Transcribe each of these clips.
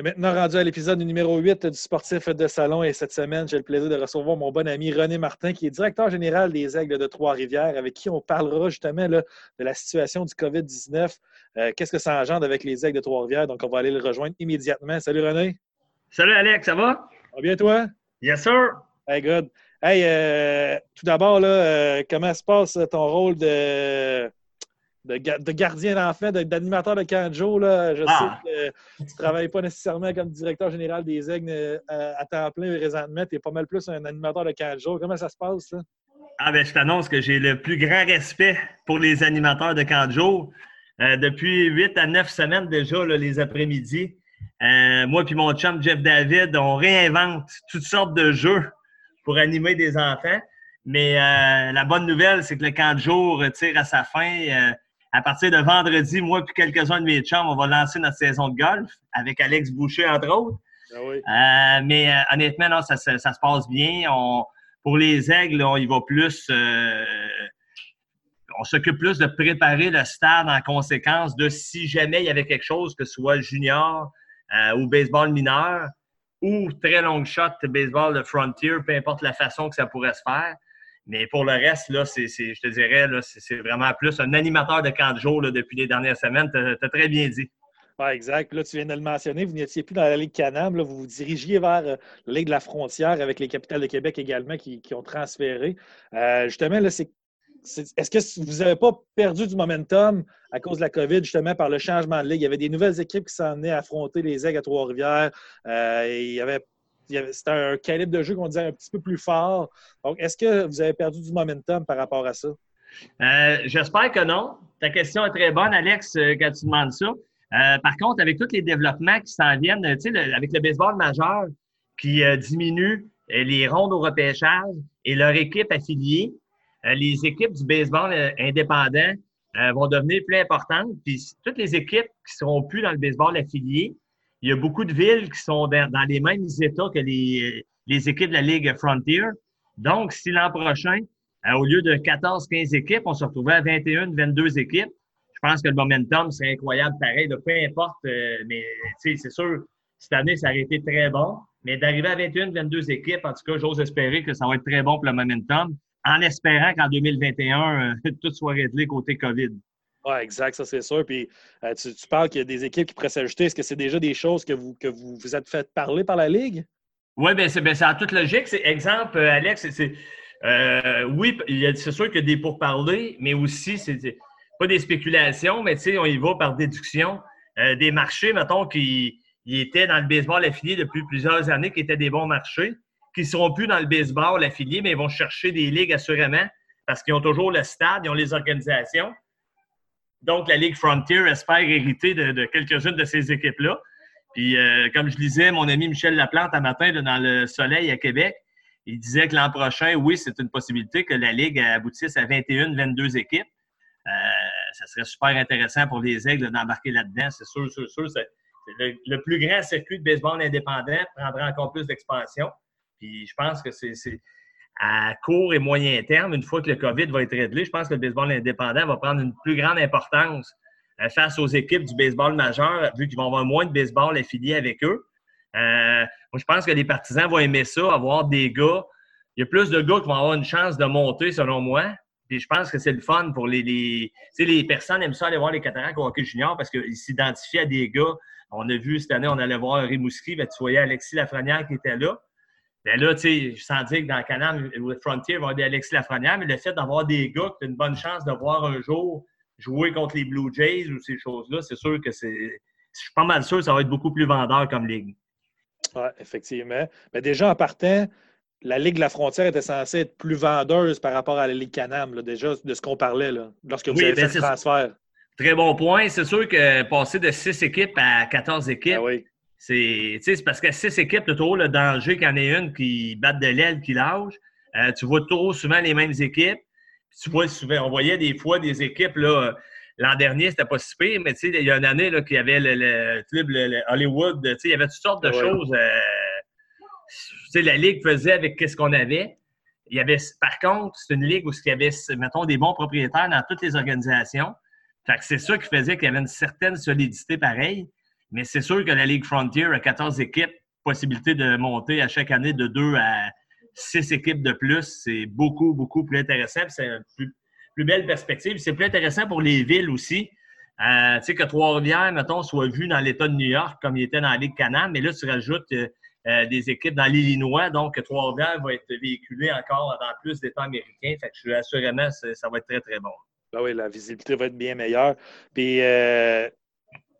est maintenant rendu à l'épisode numéro 8 du Sportif de Salon et cette semaine, j'ai le plaisir de recevoir mon bon ami René Martin, qui est directeur général des Aigles de Trois-Rivières, avec qui on parlera justement de la situation du COVID-19. Euh, qu'est-ce que ça engendre avec les Aigles de Trois-Rivières? Donc, on va aller le rejoindre immédiatement. Salut René. Salut Alex, ça va? Ça va bien toi? Yes, sir. Hey, good. Hey, euh, tout d'abord, euh, comment se passe ton rôle de de, gardien d'enfant, d'animateur de canjo. Là. Je ah. sais que tu ne travailles pas nécessairement comme directeur général des Aigles euh, à, temps plein présentement. Tu es pas mal plus un animateur de canjo. Comment ça se passe? Là? Ah ben, je t'annonce que j'ai le plus grand respect pour les animateurs de canjo. Euh, depuis 8 à 9 semaines déjà, les après-midi, euh, moi et mon chum Jeff David, on réinvente toutes sortes de jeux pour animer des enfants. Mais la bonne nouvelle, c'est que le camp de jour tire à sa fin à partir de vendredi, moi et quelques-uns de mes chums, on va lancer notre saison de golf avec Alex Boucher, entre autres. Ah euh, mais euh, honnêtement, non, ça, se passe bien. pour les aigles, on y va plus. Euh, on s'occupe plus de préparer le stade en conséquence de si jamais il y avait quelque chose, que ce soit junior ou baseball mineur ou très long shot baseball de frontier, peu importe la façon que ça pourrait se faire. Mais pour le reste, là, je te dirais, c'est, vraiment plus un animateur de camp de jour depuis les dernières semaines. Tu as, très bien dit. Oui, exact. Là, tu viens de le mentionner, vous n'étiez plus dans la Ligue Canam, vous vous dirigiez vers euh, la Ligue de la frontière avec les capitales de Québec également qui, ont transféré. Euh, justement, là, c'est, est-ce que vous n'avez pas perdu du momentum à cause de la COVID, justement, par le changement de ligue? Il y avait des nouvelles équipes qui s'en venaient affronter les aigles à Trois-Rivières. Euh, il y avait c'était un calibre de jeu qu'on disait un petit peu plus fort. Donc, est-ce que vous avez perdu du momentum par rapport à ça? Euh, j'espère que non. Ta question est très bonne, Alex, euh, quand tu demandes ça. Euh, par contre, avec tous les développements qui s'en viennent, avec le baseball majeur qui diminue les rondes au repêchage et leur équipe affiliée, les équipes du baseball indépendant vont devenir plus importantes. Puis toutes les équipes qui seront plus dans le baseball affilié il y a beaucoup de villes qui sont dans, les mêmes états que les, équipes de la Ligue Frontier. Donc, si l'an prochain, euh, au lieu de 14-15 équipes, on se retrouvait à 21-22 équipes, je pense que le momentum serait incroyable pareil. peu importe, euh, mais c'est sûr, cette année, ça aurait été très bon. Mais d'arriver à 21-22 équipes, en tout cas, j'ose espérer que ça va être très bon pour le momentum, en espérant qu'en 2021, euh, tout soit réglé côté COVID. Oui, exact, ça c'est sûr. Puis euh, tu, parles qu'il y a des équipes qui pourraient s'ajouter. Est-ce que c'est déjà des choses que vous vous, êtes fait parler par la Ligue? Oui, bien c'est ben, en toute logique. C'est, exemple, euh, Alex, c'est, euh, oui, c'est sûr qu'il y a des pourparlers, mais aussi, c'est pas des spéculations, mais on y va par déduction. des marchés, mettons, qui étaient dans le baseball affilié depuis plusieurs années, qui étaient des bons marchés, qui ne seront plus dans le baseball affilié, mais ils vont chercher des ligues assurément parce qu'ils ont toujours le stade, ils ont les organisations. Donc, la Ligue Frontier espère hériter de, quelques-unes de ces équipes-là. Puis, euh, comme je disais, mon ami Michel Laplante un matin dans le Soleil à Québec, il disait que l'an prochain, oui, c'est une possibilité que la Ligue aboutisse à 21, 22 équipes. Euh, ça serait super intéressant pour les Aigles d'embarquer là-dedans. C'est sûr, sûr, sûr. Le, le, plus grand circuit de baseball indépendant prendra encore plus d'expansion. Puis je pense que c'est à court et moyen terme, une fois que le COVID va être réglé, je pense que le baseball indépendant va prendre une plus grande importance euh, face aux équipes du baseball majeur, vu qu'ils vont avoir moins de baseball affiliés avec eux. Euh, je pense que les partisans vont aimer ça, avoir des gars. Il y a plus de gars qui vont avoir une chance de monter, selon moi. Puis je pense que c'est le fun pour les. les tu sais, les personnes aiment ça aller voir les cataractes au hockey junior parce qu'ils s'identifient à des gars. On a vu cette année, on allait voir Rimouski, ben, tu voyais Alexis Lafrenière qui était là. Bien là, tu sais, sens dire que dans le canal Frontier, il va y avoir des Alexis Lafrenière, mais le fait d'avoir des gars qui ont une bonne chance de voir un jour jouer contre les Blue Jays ou ces choses-là, c'est sûr que c'est. Je suis pas mal sûr que ça va être beaucoup plus vendeur comme ligue. Oui, effectivement. Mais déjà, en partant, la Ligue de la frontière était censée être plus vendeuse par rapport à la Ligue Canam, déjà, de ce qu'on parlait là, lorsque vous avez ben, fait le transfert. Très bon point. C'est sûr que passer de 6 équipes à 14 équipes, ah oui. C'est parce que six équipes, tu as toujours le danger qu'il y en ait une qui batte de l'aile, qui lâche. Euh, tu vois trop souvent les mêmes équipes. tu vois souvent, on voyait des fois des équipes, là, l'an dernier, c'était pas si pire, mais il y a une année qu'il y avait le, club Hollywood, il y avait toutes sortes de choses. Euh, la Ligue faisait avec ce qu'on avait. Il y avait, par contre, c'est une ligue où il y avait, mettons, des bons propriétaires dans toutes les organisations. c'est ça qui faisait qu'il y avait une certaine solidité pareille. Mais c'est sûr que la Ligue Frontier a 14 équipes, possibilité de monter à chaque année de 2 à 6 équipes de plus. C'est beaucoup, beaucoup plus intéressant. C'est une plus, belle perspective. C'est plus intéressant pour les villes aussi. Euh, tu sais, que Trois-Rivières, mettons, soit vu dans l'État de New York comme il était dans la Ligue Canam, mais là, tu rajoutes euh, euh, des équipes dans l'Illinois, donc Trois-Rivières va être véhiculé encore dans plus d'États américains. Fait que je suis assurément, ça va être très, très bon. Ben oui, la visibilité va être bien meilleure. Puis,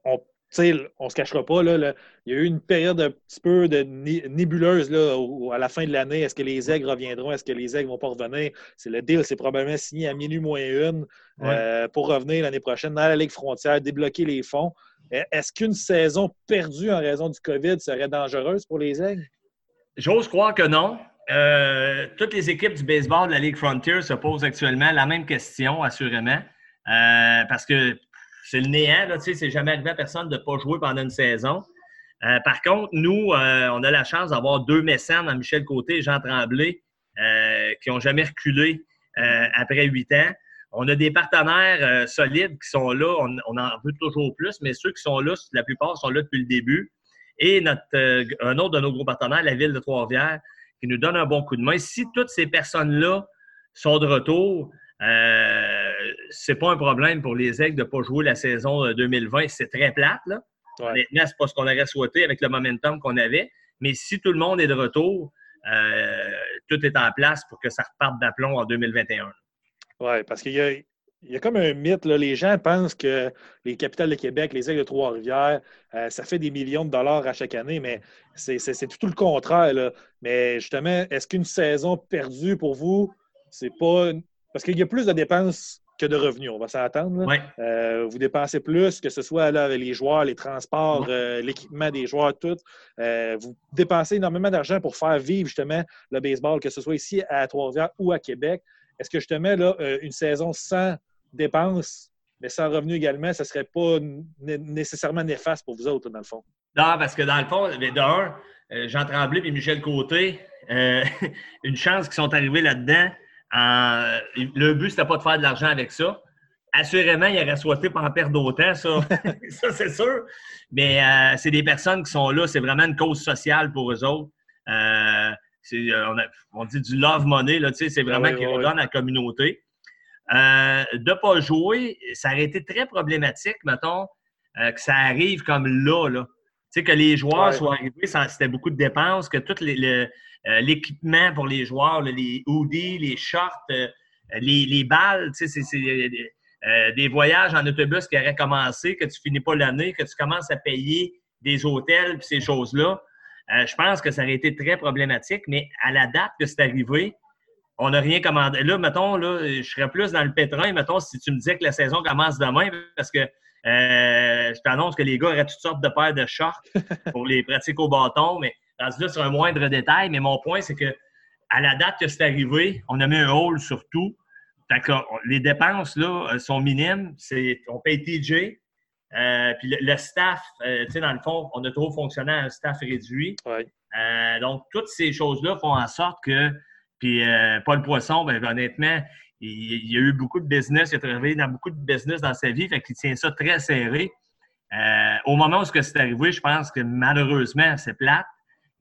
on on ne se cachera pas, là, il y a eu une période un petit peu de nébuleuse là, à la fin de l'année. Est-ce que les aigles reviendront? Est-ce que les aigles vont pas revenir? C'est le deal, c'est probablement signé à minuit moins une euh, pour revenir l'année prochaine dans la Ligue frontière, débloquer les fonds. E, est-ce qu'une saison perdue en raison du COVID serait dangereuse pour les aigles? J'ose croire que non. Euh, toutes les équipes du baseball de la Ligue Frontier se posent actuellement la même question, assurément. Euh, parce que c'est le néant. Là, c'est jamais arrivé à personne de ne pas jouer pendant une saison. Euh, par contre, nous, euh, on a la chance d'avoir deux mécènes, Michel Côté et Jean Tremblay, euh, qui n'ont jamais reculé après huit ans. On a des partenaires solides qui sont là. On, en veut toujours plus, mais ceux qui sont là, la plupart sont là depuis le début. Et un autre de nos gros partenaires, la Ville de Trois-Rivières, qui nous donne un bon coup de main. Si toutes ces personnes-là sont de retour, euh, c'est pas un problème pour les Aigles de ne pas jouer la saison 2020. C'est très plate, là. Honnêtement, c'est pas ce qu'on aurait souhaité avec le momentum qu'on avait. Mais si tout le monde est de retour, euh, tout est en place pour que ça reparte d'aplomb en 2021. Oui, parce qu'il y a, il y a comme un mythe. Là. Les gens pensent que les capitales de Québec, les aigles de Trois-Rivières, euh, ça fait des millions de dollars à chaque année, mais c'est tout le contraire. Là. Mais justement, est-ce qu'une saison perdue pour vous, c'est pas parce qu'il y a plus de dépenses que de revenus, on va s'attendre. Euh, vous dépensez plus, que ce soit là, avec les joueurs, les transports, euh, l'équipement des joueurs, tout. Euh, vous dépensez énormément d'argent pour faire vivre justement le baseball, que ce soit ici à Trois-Rivières ou à Québec. Est-ce que justement, là, une saison sans dépenses, mais sans revenus également, ça ne serait pas nécessairement néfaste pour vous autres, dans le fond? Non, parce que dans le fond, d'un, Jean Tremblay et Michel Côté, une chance qu'ils sont arrivés là-dedans le but, c'était pas de faire de l'argent avec ça. Assurément, il aurait souhaité pas en perdre d'autant, ça, ça c'est sûr. Mais euh, c'est des personnes qui sont là, c'est vraiment une cause sociale pour eux autres. Euh, euh, on, dit du love money, là, c'est vraiment ah qu'ils redonnent à la communauté. de ne pas jouer, ça aurait été très problématique, mettons, que ça arrive comme là. là. Tu sais, que les joueurs soient arrivés, c'était beaucoup de dépenses, que les, euh, l'équipement pour les joueurs, les hoodies, les shorts, euh, les, balles, c'est euh, des voyages en autobus qui auraient commencé, que tu finis pas l'année, que tu commences à payer des hôtels et ces choses-là. je pense que ça aurait été très problématique, mais à la date que c'est arrivé, on n'a rien commandé. Là, mettons, là, je serais plus dans le pétrin, mettons, si tu me disais que la saison commence demain, parce que je t'annonce que les gars auraient toutes sortes de paires de shorts pour les pratiques au bâton, mais là sur un moindre détail, mais mon point, c'est que à la date que c'est arrivé, on a mis un hall sur tout. les dépenses là, euh, sont minimes. on paye TJ. Euh, puis le, staff, euh, tu sais, dans le fond, on a trop fonctionné à un staff réduit. donc, toutes ces choses-là font en sorte que, puis Paul Poisson, ben, honnêtement, il, y a eu beaucoup de business, il a travaillé dans beaucoup de business dans sa vie, fait qu'il tient ça très serré. au moment où c'est arrivé, je pense que malheureusement, c'est plate.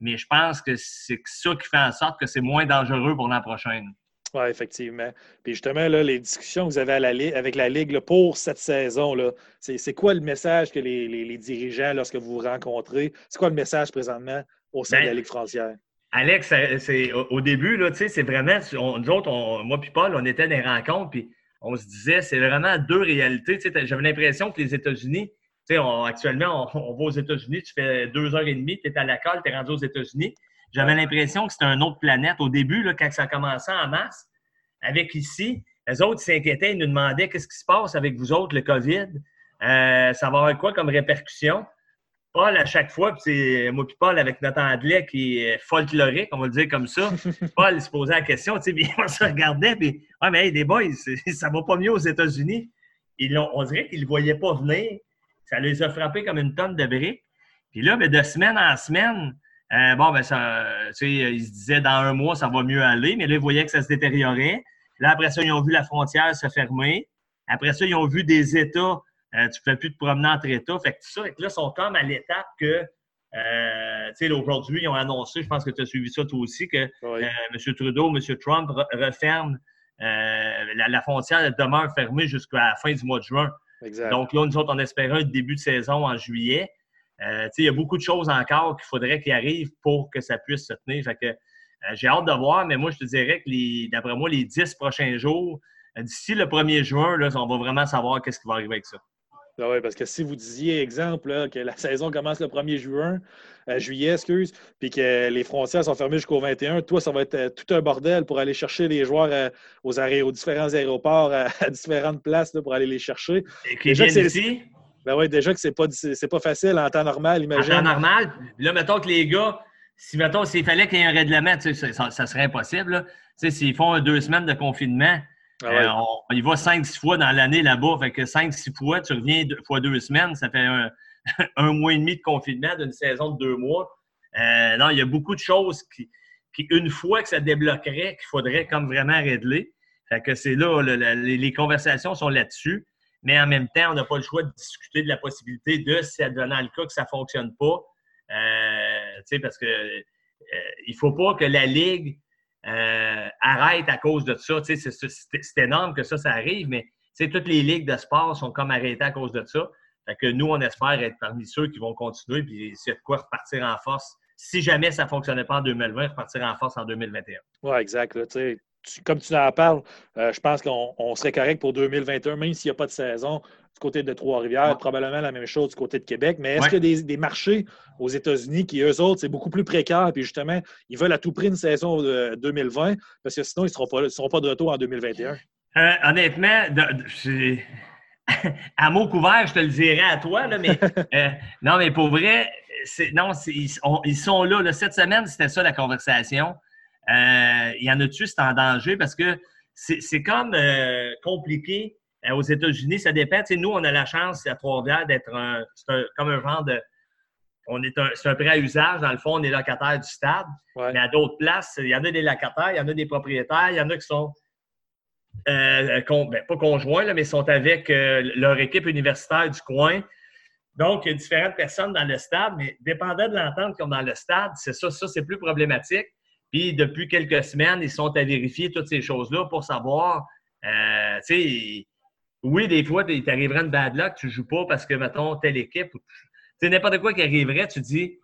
Mais je pense que c'est ça qui fait en sorte que c'est moins dangereux pour l'an prochain. Oui, effectivement. Puis justement, là, les discussions que vous avez avec la Ligue pour cette saison, c'est quoi le message que les, dirigeants, lorsque vous vous rencontrez, c'est quoi le message présentement au sein de la ben, Ligue française? Alex, c'est, au début, c'est vraiment, nous autres, moi et Paul, on était dans des rencontres, puis on se disait, c'est vraiment deux réalités. J'avais l'impression que les États-Unis, actuellement, on, va aux États-Unis, tu fais deux heures et demie, tu es à la colle, tu es rendu aux États-Unis. J'avais l'impression que c'était une autre planète. Au début, là, quand ça commençait en mars, avec ici, les autres s'inquiétaient, ils nous demandaient qu'est-ce qui se passe avec vous autres, le COVID? Euh, ça va avoir quoi comme répercussion? Paul, à chaque fois, c'est moi puis Paul avec notre anglais qui est folklorique, on va le dire comme ça. Paul il se posait la question, tu sais, on se regardait, puis ouais, mais hey, des boys, ça va pas mieux aux États-Unis. On dirait qu'ils ne le voyaient pas venir. Ça les a frappés comme une tonne de briques. Puis là, ben, de semaine en semaine, euh, bon, ben, ça, ils se disaient dans un mois, ça va mieux aller, mais là, ils voyaient que ça se détériorait. Là, après ça, ils ont vu la frontière se fermer. Après ça, ils ont vu des États tu ne pouvais plus te promener entre États. Fait que ça, là, ils sont comme à l'étape que euh, aujourd'hui, ils ont annoncé, je pense que tu as suivi ça toi aussi, que M. Trudeau, M. Trump referment la, frontière demeure fermée jusqu'à la fin du mois de juin. Donc là, nous autres, on espérait un début de saison en juillet. Euh, il y a beaucoup de choses encore qu'il faudrait qu'il arrive pour que ça puisse se tenir. Fait que, euh, j'ai hâte de voir, mais moi, je te dirais que d'après moi, les dix prochains jours, euh, d'ici le 1er juin, là, on va vraiment savoir qu'est-ce qui va arriver avec ça. Ah oui, parce que si vous disiez, exemple, que la saison commence le 1er juin, juillet, excuse, puis que les frontières sont fermées jusqu'au 21, toi, ça va être tout un bordel pour aller chercher les joueurs aux, aux, différents aéroports, à, différentes places pour aller les chercher. Et Déjà, ici? Ben oui, déjà que c'est pas, pas facile en temps normal, imagine. En temps normal, là, mettons que les gars, si mettons, s'il fallait qu'il y ait un règlement, ça, ça serait impossible. S'ils font deux semaines de confinement, ah euh, on, y va cinq, six fois dans l'année là-bas. Fait que cinq, six fois, tu reviens deux, fois deux semaines, ça fait un, mois et demi de confinement d'une saison de deux mois. Euh, non, il y a beaucoup de choses qui, une fois que ça débloquerait, qu'il faudrait comme vraiment régler. Fait que c'est là, les, conversations sont là-dessus mais en même temps, on n'a pas le choix de discuter de la possibilité de, si advenant le cas que ça ne fonctionne pas, euh, parce que euh, il ne faut pas que la Ligue euh, arrête à cause de ça. C'est énorme que ça, arrive, mais toutes les ligues de sport sont comme arrêtées à cause de ça. Nous, on espère être parmi ceux qui vont continuer, puis c'est de quoi repartir en force. Si jamais ça ne fonctionnait pas en 2020, repartir en force en 2021. Oui, exact. Là, comme tu en parles, euh, je pense qu'on serait correct pour 2021, même s'il n'y a pas de saison du côté de Trois-Rivières. Probablement la même chose du côté de Québec. Mais est-ce qu'il y a des, marchés aux États-Unis qui, eux autres, c'est beaucoup plus précaire, puis justement, ils veulent à tout prix une saison de 2020, parce que sinon, ils ne seront, pas, de retour en 2021? Euh, honnêtement, à mot couvert, je te le dirais à toi, mais euh, non, mais pour vrai, non, ils, sont là, Cette semaine, c'était ça la conversation. Euh, il y en a-tu, c'est en danger? Parce que c'est comme euh, compliqué euh, aux États-Unis. Ça dépend. nous, on a la chance à Trois-Rivières d'être comme un genre de. On est un, c'est un prêt à usage. Dans le fond, on est locataire du stade. Mais à d'autres places, il y en a des locataires, il y en a des propriétaires, il y en a qui sont ben, pas conjoints, mais sont avec leur équipe universitaire du coin. Donc, il y a différentes personnes dans le stade, mais dépendant de l'entente qu'ils ont dans le stade, c'est ça, ça, c'est plus problématique. Puis depuis quelques semaines, ils sont à vérifier toutes ces choses-là pour savoir, euh, tu sais, oui, des fois, il t'arriverait une bad luck, tu ne joues pas parce que, mettons, telle équipe, tu sais, n'importe quoi qui arriverait, tu dis,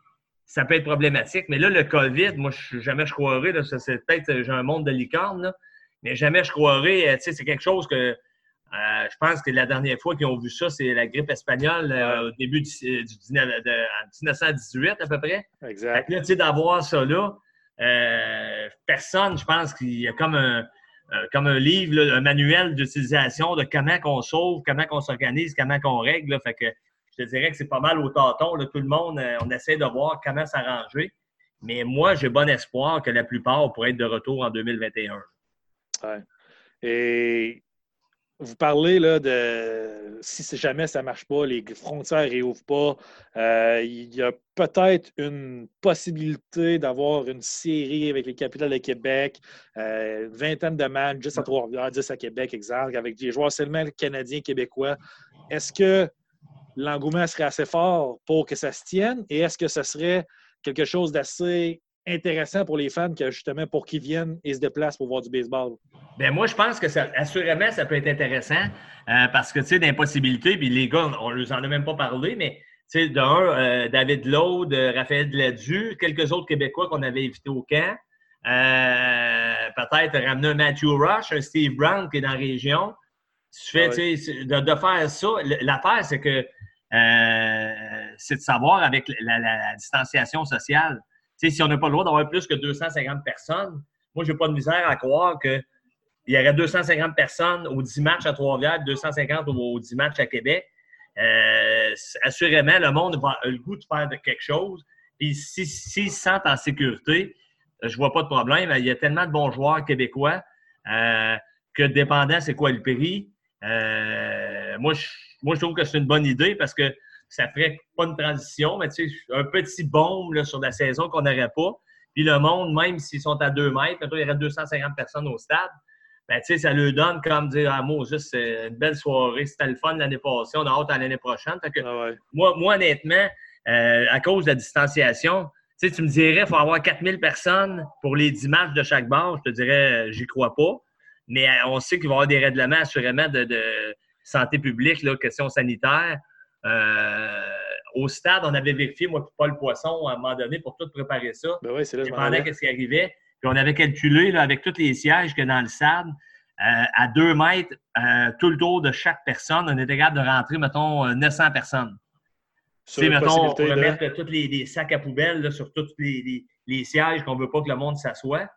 ça peut être problématique. Mais là, le COVID, moi, jamais je croirais, c'est peut-être, j'ai un monde de licorne, mais jamais je croirais, euh, tu sais, c'est quelque chose que, euh, je pense que la dernière fois qu'ils ont vu ça, c'est la grippe espagnole au début du, 1918 à peu près. Exact. là, tu sais, d'avoir ça là, euh, personne, je pense qu'il y a comme un, euh, comme un livre, un manuel d'utilisation de comment qu'on sauve, comment qu'on s'organise, comment qu'on règle. Fait que je te dirais que c'est pas mal au tâton. Tout le monde, euh, on essaie de voir comment s'arranger. Mais moi, j'ai bon espoir que la plupart pourraient être de retour en 2021. Ouais. Et vous parlez là, de si jamais ça ne marche pas, les frontières ne réouvrent pas, euh, il y a peut-être une possibilité d'avoir une série avec les capitales de Québec, euh, une vingtaine de matchs, 10 à Trois-Rivières, 10 à Québec, exemple, avec des joueurs seulement canadiens, québécois. Est-ce que l'engouement serait assez fort pour que ça se tienne et est-ce que ce serait quelque chose d'assez intéressant pour les fans que justement pour qu'ils viennent et se déplacent pour voir du baseball? Bien, moi, je pense que ça, assurément, ça peut être intéressant euh, parce que, tu sais, d'impossibilité, puis les gars, on ne nous en a même pas parlé, mais, tu sais, d'un, euh, David Lowe, Raphaël Gladu, quelques autres Québécois qu'on avait invités au camp. Euh, peut-être ramener un Matthew Rush, un Steve Brown qui est dans la région. Tu fais, ah de, faire ça. L'affaire, c'est que c'est de savoir avec la distanciation sociale si on n'a pas le droit d'avoir plus que 250 personnes, moi, je n'ai pas de misère à croire qu'il y aurait 250 personnes aux 10 matchs à Trois-Rivières, 250 aux 10 matchs à Québec. Euh, assurément, le monde a le goût de faire quelque chose. Puis s'ils se sentent en sécurité, je ne vois pas de problème. Il y a tellement de bons joueurs québécois euh, que dépendant c'est quoi le prix, euh, moi, moi, je trouve que c'est une bonne idée parce que ça ferait pas une transition, mais tu sais, un petit bombe sur la saison qu'on n'aurait pas. Puis le monde, même s'ils sont à deux mètres, il y aurait 250 personnes au stade. ben, ça lui donne comme dire Ah, moi, juste, c'est une belle soirée, c'était le fun l'année passée, on a hâte à l'année prochaine. que, Ah moi, moi, honnêtement, euh, à cause de la distanciation, tu me dirais qu'il faut avoir 4000 personnes pour les 10 matchs de chaque bar. Je te dirais, j'y crois pas. Mais euh, on sait qu'il va y avoir des règlements assurément de, santé publique, là, questions sanitaires. Euh, au stade, on avait vérifié, moi, Paul Poisson, à un moment donné, pour tout préparer ça. Ben oui, c'est là, je ce qui arrivait. Puis on avait calculé, là, avec tous les sièges que dans le stade, euh, à deux mètres, tout le tour de chaque personne, on était capable de rentrer, mettons, 900 personnes. Tu sais, mettons, on va mettre tous les, sacs à poubelle sur tous les, les sièges qu'on ne veut pas que le monde s'assoie.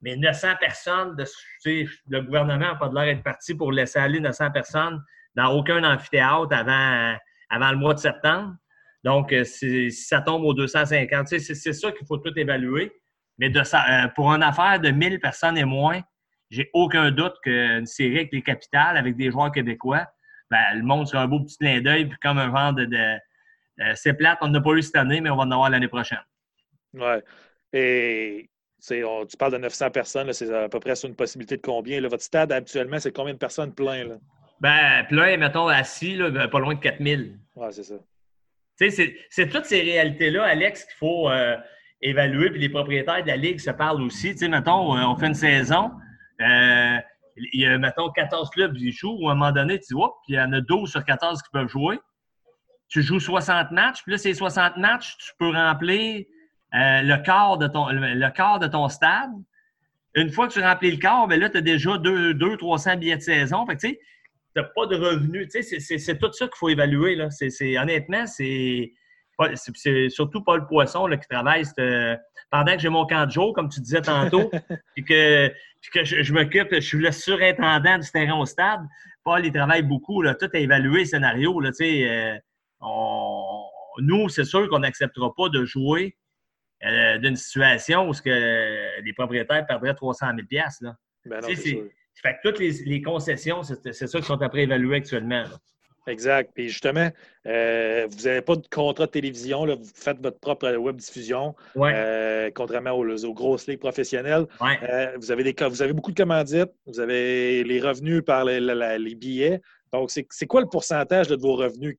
Mais 900 personnes, de, le gouvernement n'a pas de l'air d'être parti pour laisser aller 900 personnes dans aucun amphithéâtre avant, avant le mois de septembre. Donc, euh, si ça tombe aux 250, c'est ça qu'il faut tout évaluer. Mais euh, pour une affaire de 1000 personnes et moins, j'ai aucun doute qu'une série avec les capitales, avec des joueurs québécois, ben, le monde sera un beau petit clin d'œil, puis comme un genre de. Euh, c'est plate, on n'a pas eu cette année, mais on va en avoir l'année prochaine. Oui. Et tu parles de 900 personnes, c'est à peu près sur une possibilité de combien? votre stade, actuellement, c'est combien de personnes plein? Là? Ben, plein, mettons, assis, ben, pas loin de 4000. Oui, c'est ça. C'est toutes ces réalités-là, Alex, qu'il faut euh, évaluer. Puis les propriétaires de la Ligue se parlent aussi. Tu sais, mettons, euh, on fait une saison, euh, il y a, mettons, 14 clubs qui jouent, ou à un moment donné, tu vois, puis il y en a 12 sur 14 qui peuvent jouer. Tu joues 60 matchs, puis là, ces 60 matchs, tu peux remplir euh, le, quart de ton, le, quart de ton stade. Une fois que tu remplis le quart, bien là, tu as déjà 200-300 billets de saison. Fait tu n'as pas de revenus. C'est tout ça qu'il faut évaluer. Là. honnêtement, c'est surtout Paul Poisson là, qui travaille pendant que j'ai mon camp de jour, comme tu disais tantôt, puis que, que je, m'occupe, je suis le surintendant du terrain au stade. Paul, il travaille beaucoup, là, tout à évaluer le scénario. Là, euh, nous, c'est sûr qu'on n'acceptera pas de jouer euh, d'une situation où ce que les propriétaires perdraient 300 000 là. Ben non, fait que toutes les, concessions, c'est ça qui sont après évaluées actuellement. Exact. Puis justement, euh, vous n'avez pas de contrat de télévision, là, vous faites votre propre web diffusion, euh, contrairement aux, grosses ligues professionnelles. vous, avez des, vous avez beaucoup de commandites, vous avez les revenus par les, les billets. Donc, c'est quoi le pourcentage de vos revenus?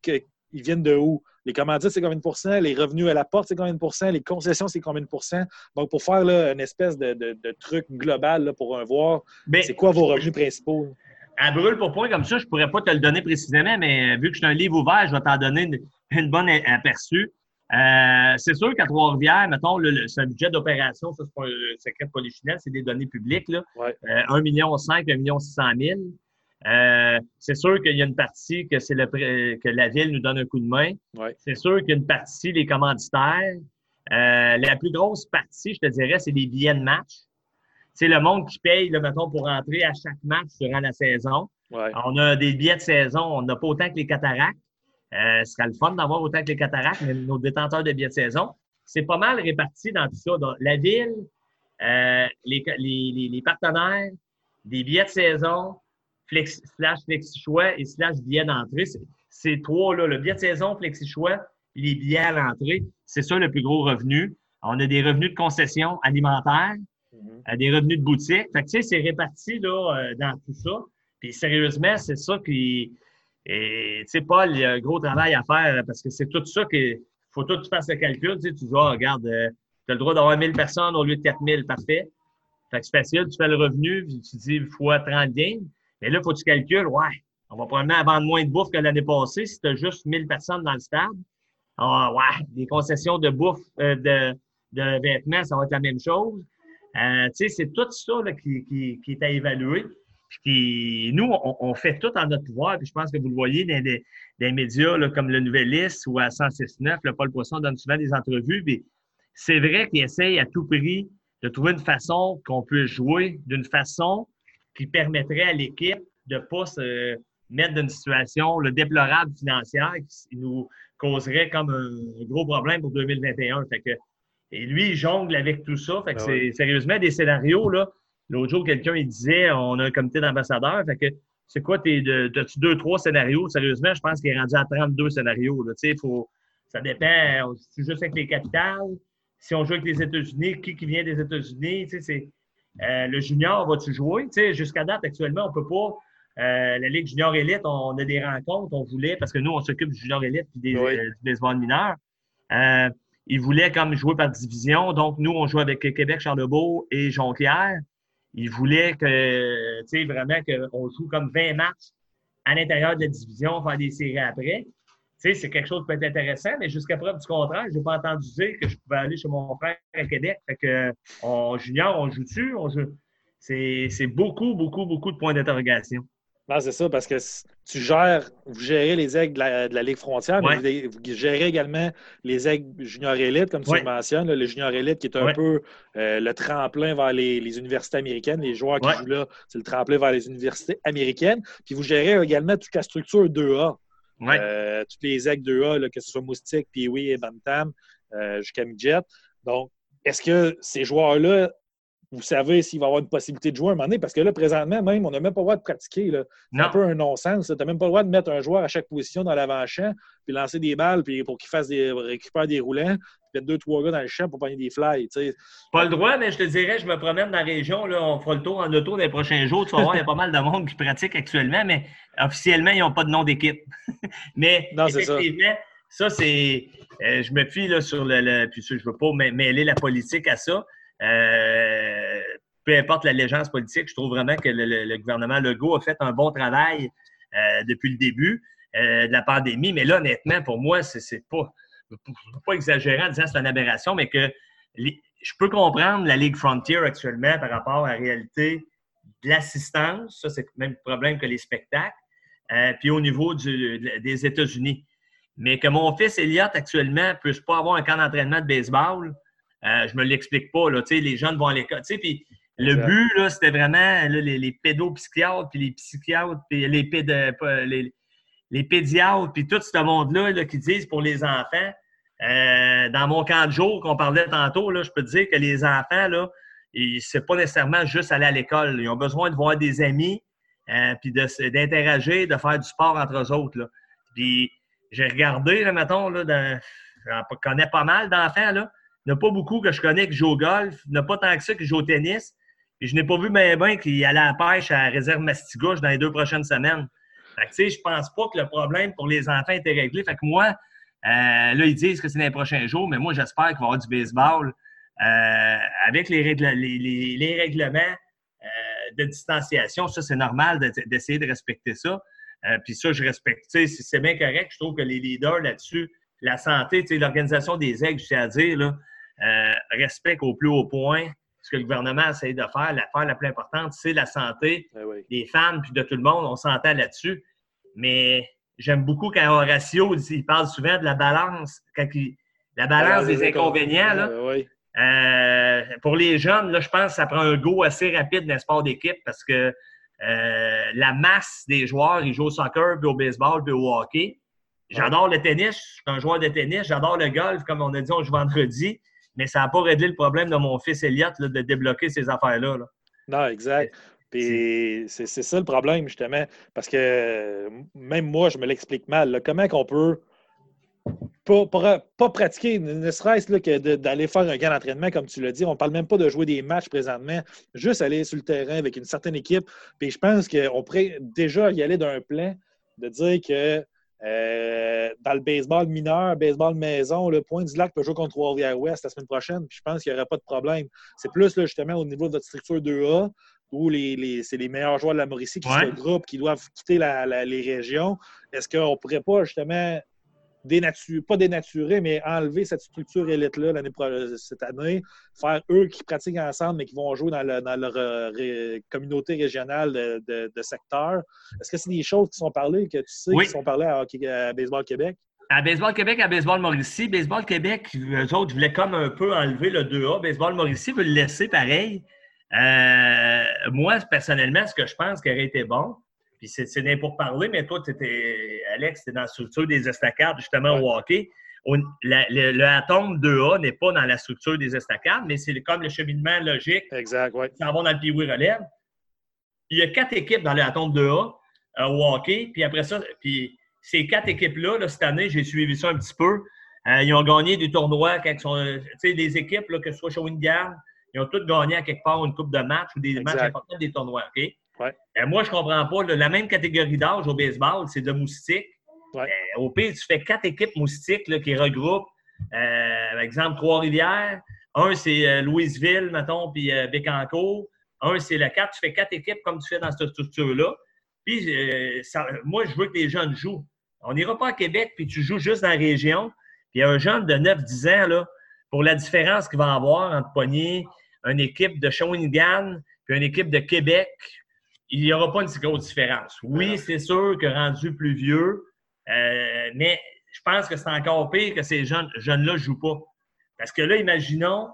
Ils viennent de où? Les commandites, c'est combien de pourcents? Les revenus à la porte, c'est combien de pourcents? Les concessions, c'est combien de pourcents? Donc, pour faire là, une espèce de, truc global pour un voir, c'est quoi vos revenus principaux? À brûle pour point comme ça, je ne pourrais pas te le donner précisément, mais vu que je suis un livre ouvert, je vais t'en donner une, bonne aperçue. Euh, c'est sûr qu'à Trois-Rivières, mettons, le, c'est un budget d'opération, ça, c'est pas un secret de polichinelle, c'est des données publiques. Là. Ouais. Euh, 1 million 5, 1 million 600 000. Euh, c'est sûr qu'il y a une partie que c'est le que la ville nous donne un coup de main. C'est sûr qu'il y a une partie les commanditaires. Euh, la plus grosse partie, je te dirais, c'est les billets de match. C'est le monde qui paye, le mettons, pour rentrer à chaque match durant la saison. On a des billets de saison, on n'a pas autant que les cataractes. Euh, ce serait le fun d'avoir autant que les cataractes, mais nos détenteurs de billets de saison, c'est pas mal réparti dans tout ça. la ville, euh, les, les, les partenaires, des billets de saison, flex, slash flexi-choix et slash billet d'entrée. Ces trois-là, le billet de saison, flexi-choix, les billets à l'entrée, c'est ça le plus gros revenu. On a des revenus de concession alimentaire, mm-hmm. des revenus de boutique. Fait que, tu sais, c'est réparti là, euh, dans tout ça. Puis sérieusement, c'est ça qui. Tu sais, Paul, il y a un gros travail à faire parce que c'est tout ça qu'il faut tout que tu fasses le calcul. Tu, sais, tu dis, oh, regarde, euh, tu as le droit d'avoir 1000 personnes au lieu de 4000, parfait. Fait que c'est facile, tu fais le revenu, tu dis fois 30 gains. Mais là, il faut que tu calcules, ouais, on va probablement vendre moins de bouffe que l'année passée si tu as juste 1000 personnes dans le stade. Ah, ouais, des concessions de bouffe, euh, de, de, vêtements, ça va être la même chose. Euh, tu sais, c'est tout ça là, qui, qui, qui, est à évaluer. Puis nous, on, fait tout en notre pouvoir. Puis je pense que vous le voyez dans des, médias là, comme le Nouvelliste ou à 106.9, le Paul Poisson donne souvent des entrevues. Puis c'est vrai qu'il essaye à tout prix de trouver une façon qu'on puisse jouer d'une façon qui permettrait à l'équipe de ne pas se mettre dans une situation le déplorable financière qui nous causerait comme un gros problème pour 2021. Fait que, et lui, il jongle avec tout ça. Fait que ben c'est sérieusement des scénarios. là. L'autre jour, quelqu'un il disait on a un comité d'ambassadeurs. Fait que c'est quoi, as-tu deux, trois scénarios? Sérieusement, je pense qu'il est rendu à 32 scénarios. Là. Faut, ça dépend. Si juste avec les capitales, si on joue avec les États-Unis, qui, qui vient des États-Unis, c'est le junior va-tu jouer? Jusqu'à date, actuellement, on ne peut pas. la Ligue junior élite, on, a des rencontres, on voulait, parce que nous, on s'occupe du junior élite et du baseball mineur. ils voulaient comme jouer par division. Donc, nous, on joue avec Québec, Charlebourg et Jonquière. Ils voulaient que, tu sais, vraiment qu'on joue comme 20 matchs à l'intérieur de la division, faire des séries après. Sais, c'est quelque chose qui peut être intéressant, mais jusqu'à preuve du contraire, je n'ai pas entendu dire que je pouvais aller chez mon frère à Québec. Fait que, en junior, on joue dessus, on joue. C'est beaucoup, beaucoup, beaucoup de points d'interrogation. Non, c'est ça, parce que tu gères, vous gérez les aigles de la, Ligue frontière, mais vous, gérez également les aigles junior élite, comme tu le mentionnes, le junior élite qui est un peu euh, le tremplin vers les, universités américaines. Les joueurs qui jouent là, c'est le tremplin vers les universités américaines. Puis vous gérez également toute la structure 2A. Euh, toutes les aigles 2A, que ce soit Moustique, Pee-Wee et Bantam, euh, jusqu'à Midget. Donc, est-ce que ces joueurs-là vous savez s'il va y avoir une possibilité de jouer un moment donné, parce que là, présentement, même, on n'a même pas le droit de pratiquer. C'est un peu un non-sens. Tu n'as même pas le droit de mettre un joueur à chaque position dans l'avant-champ, puis lancer des balles puis pour qu'il fasse des récupère des roulants, mettre deux, trois gars dans le champ pour pogner des fly. Pas le droit, mais je te dirais, je me promène dans la région, là, on fera le tour en auto dans les prochains jours. Tu vas voir, il y a pas mal de monde qui pratique actuellement, mais officiellement, ils n'ont pas de nom d'équipe. mais effectivement, ça, c'est. Euh, je me fie là, sur le, Puis je ne veux pas mêler la politique à ça. Euh, peu importe l'allégeance politique, je trouve vraiment que le, gouvernement Legault a fait un bon travail euh, depuis le début de la pandémie. Mais là, honnêtement, pour moi, c'est pas, pas exagérant en disant que c'est une aberration, mais que je peux comprendre la Ligue Frontier actuellement par rapport à la réalité de l'assistance. Ça, c'est le même problème que les spectacles. puis au niveau des États-Unis. Mais que mon fils Elliott actuellement ne puisse pas avoir un camp d'entraînement de baseball, euh, je me l'explique pas. Là, les jeunes vont à l'école. Puis le but, c'était vraiment les, les, pédopsychiatres, puis les psychiatres, puis les, les, les, pédiatres, puis tout ce monde-là là, qui disent pour les enfants. Euh, dans mon camp de jour qu'on parlait tantôt, je peux dire que les enfants, là, c'est pas nécessairement juste aller à l'école. Ils ont besoin de voir des amis, euh, puis d'interagir, de, faire du sport entre eux autres. Puis j'ai regardé, là, mettons, là, je connais pas mal d'enfants, là. Il n'y a pas beaucoup que je connais qui jouent au golf. Il n'y a pas tant que ça qui jouent au tennis. Et je n'ai pas vu bien ben qu'il allait à la pêche à la réserve Mastigouche dans les deux prochaines semaines. Fait que, tu sais, je pense pas que le problème pour les enfants était réglé. Fait que moi, euh, là, ils disent que c'est dans les prochains jours, mais moi, j'espère qu'il va y avoir du baseball euh, avec les, les, règlements euh, de distanciation. Ça, c'est normal d'essayer de, respecter ça. puis ça, je respecte. C'est bien correct. Je trouve que les leaders là-dessus la santé, l'organisation des aigles, je tiens à dire, là, au plus haut point ce que le gouvernement essaie de faire. L'affaire la plus importante, c'est la santé eh des femmes puis de tout le monde. On s'entend là-dessus. Mais j'aime beaucoup quand Horacio il parle souvent de la balance, quand la balance des, inconvénients. Là, euh, pour les jeunes, là, je pense que ça prend un go assez rapide dans le sport d'équipe parce que euh, la masse des joueurs, ils jouent au soccer, puis au baseball, puis au hockey. J'adore le tennis, je suis un joueur de tennis, j'adore le golf, comme on a dit, on joue vendredi, mais ça n'a pas réglé le problème de mon fils Elliott de débloquer ces affaires-là. Non, exact. Puis c'est ça le problème, justement, parce que même moi, je me l'explique mal. Comment qu'on peut pas, pas, pratiquer, ne serait-ce que d'aller faire un gain d'entraînement, comme tu l'as dit? On ne parle même pas de jouer des matchs présentement, juste aller sur le terrain avec une certaine équipe. Puis je pense qu'on pourrait déjà y aller d'un plan de dire que euh, dans le baseball mineur, baseball maison, le point du lac peut jouer contre Trois-Rivières-Ouest la semaine prochaine, puis je pense qu'il n'y aura pas de problème. C'est plus justement au niveau de votre structure 2A, où les, c'est les meilleurs joueurs de la Mauricie qui se regroupent, qui doivent quitter les régions. Est-ce qu'on ne pourrait pas justement dénaturer, pas dénaturer, mais enlever cette structure élite-là l'année cette année, faire eux qui pratiquent ensemble, mais qui vont jouer dans, leur euh, communauté régionale de, secteur. Est-ce que c'est des choses qui sont parlées, que tu sais, qui sont parlées à, Baseball Québec? À Baseball Québec, à Baseball Mauricie. Baseball Québec, eux autres voulaient comme un peu enlever le 2A. Baseball Mauricie veut le laisser pareil. Euh, moi, personnellement, ce que je pense qui aurait été bon, puis c'est bien pour parler, mais toi, étais, Alex, tu es dans la structure des estacades, justement, au hockey. le, atome 2A n'est pas dans la structure des estacades, mais c'est comme le cheminement logique. Exact, oui. Ça va dans le Piwi relève. Il y a quatre équipes dans l'atome 2A euh, au hockey. Puis après ça, puis ces quatre équipes-là, cette année, j'ai suivi ça un petit peu. Euh, ils ont gagné des tournois quand ils sont. Tu sais, les équipes, là, que ce soit Shawinigan, ils ont tous gagné à quelque part une coupe de match ou des matchs importants des tournois. OK? Ouais. Euh, moi, je ne comprends pas. la même catégorie d'âge au baseball, c'est de moustiques. Ouais. Euh, au pire, tu fais quatre équipes moustiques là, qui regroupent, euh, par exemple, Trois-Rivières. Un, c'est Louisville, mettons, puis Bécancourt. Un, c'est le 4. Tu fais quatre équipes comme tu fais dans cette structure-là. Puis, moi, je veux que les jeunes jouent. On n'ira pas à Québec, puis tu joues juste dans la région. Puis, un jeune de 9-10 ans, là, pour la différence qu'il va avoir entre Poigny, une équipe de Shawinigan, puis une équipe de Québec, il n'y aura pas une si grosse différence. Oui, c'est sûr que rendu plus vieux, euh, mais je pense que c'est encore pire que ces jeunes, jeunes-là ne jouent pas. Parce que là, imaginons,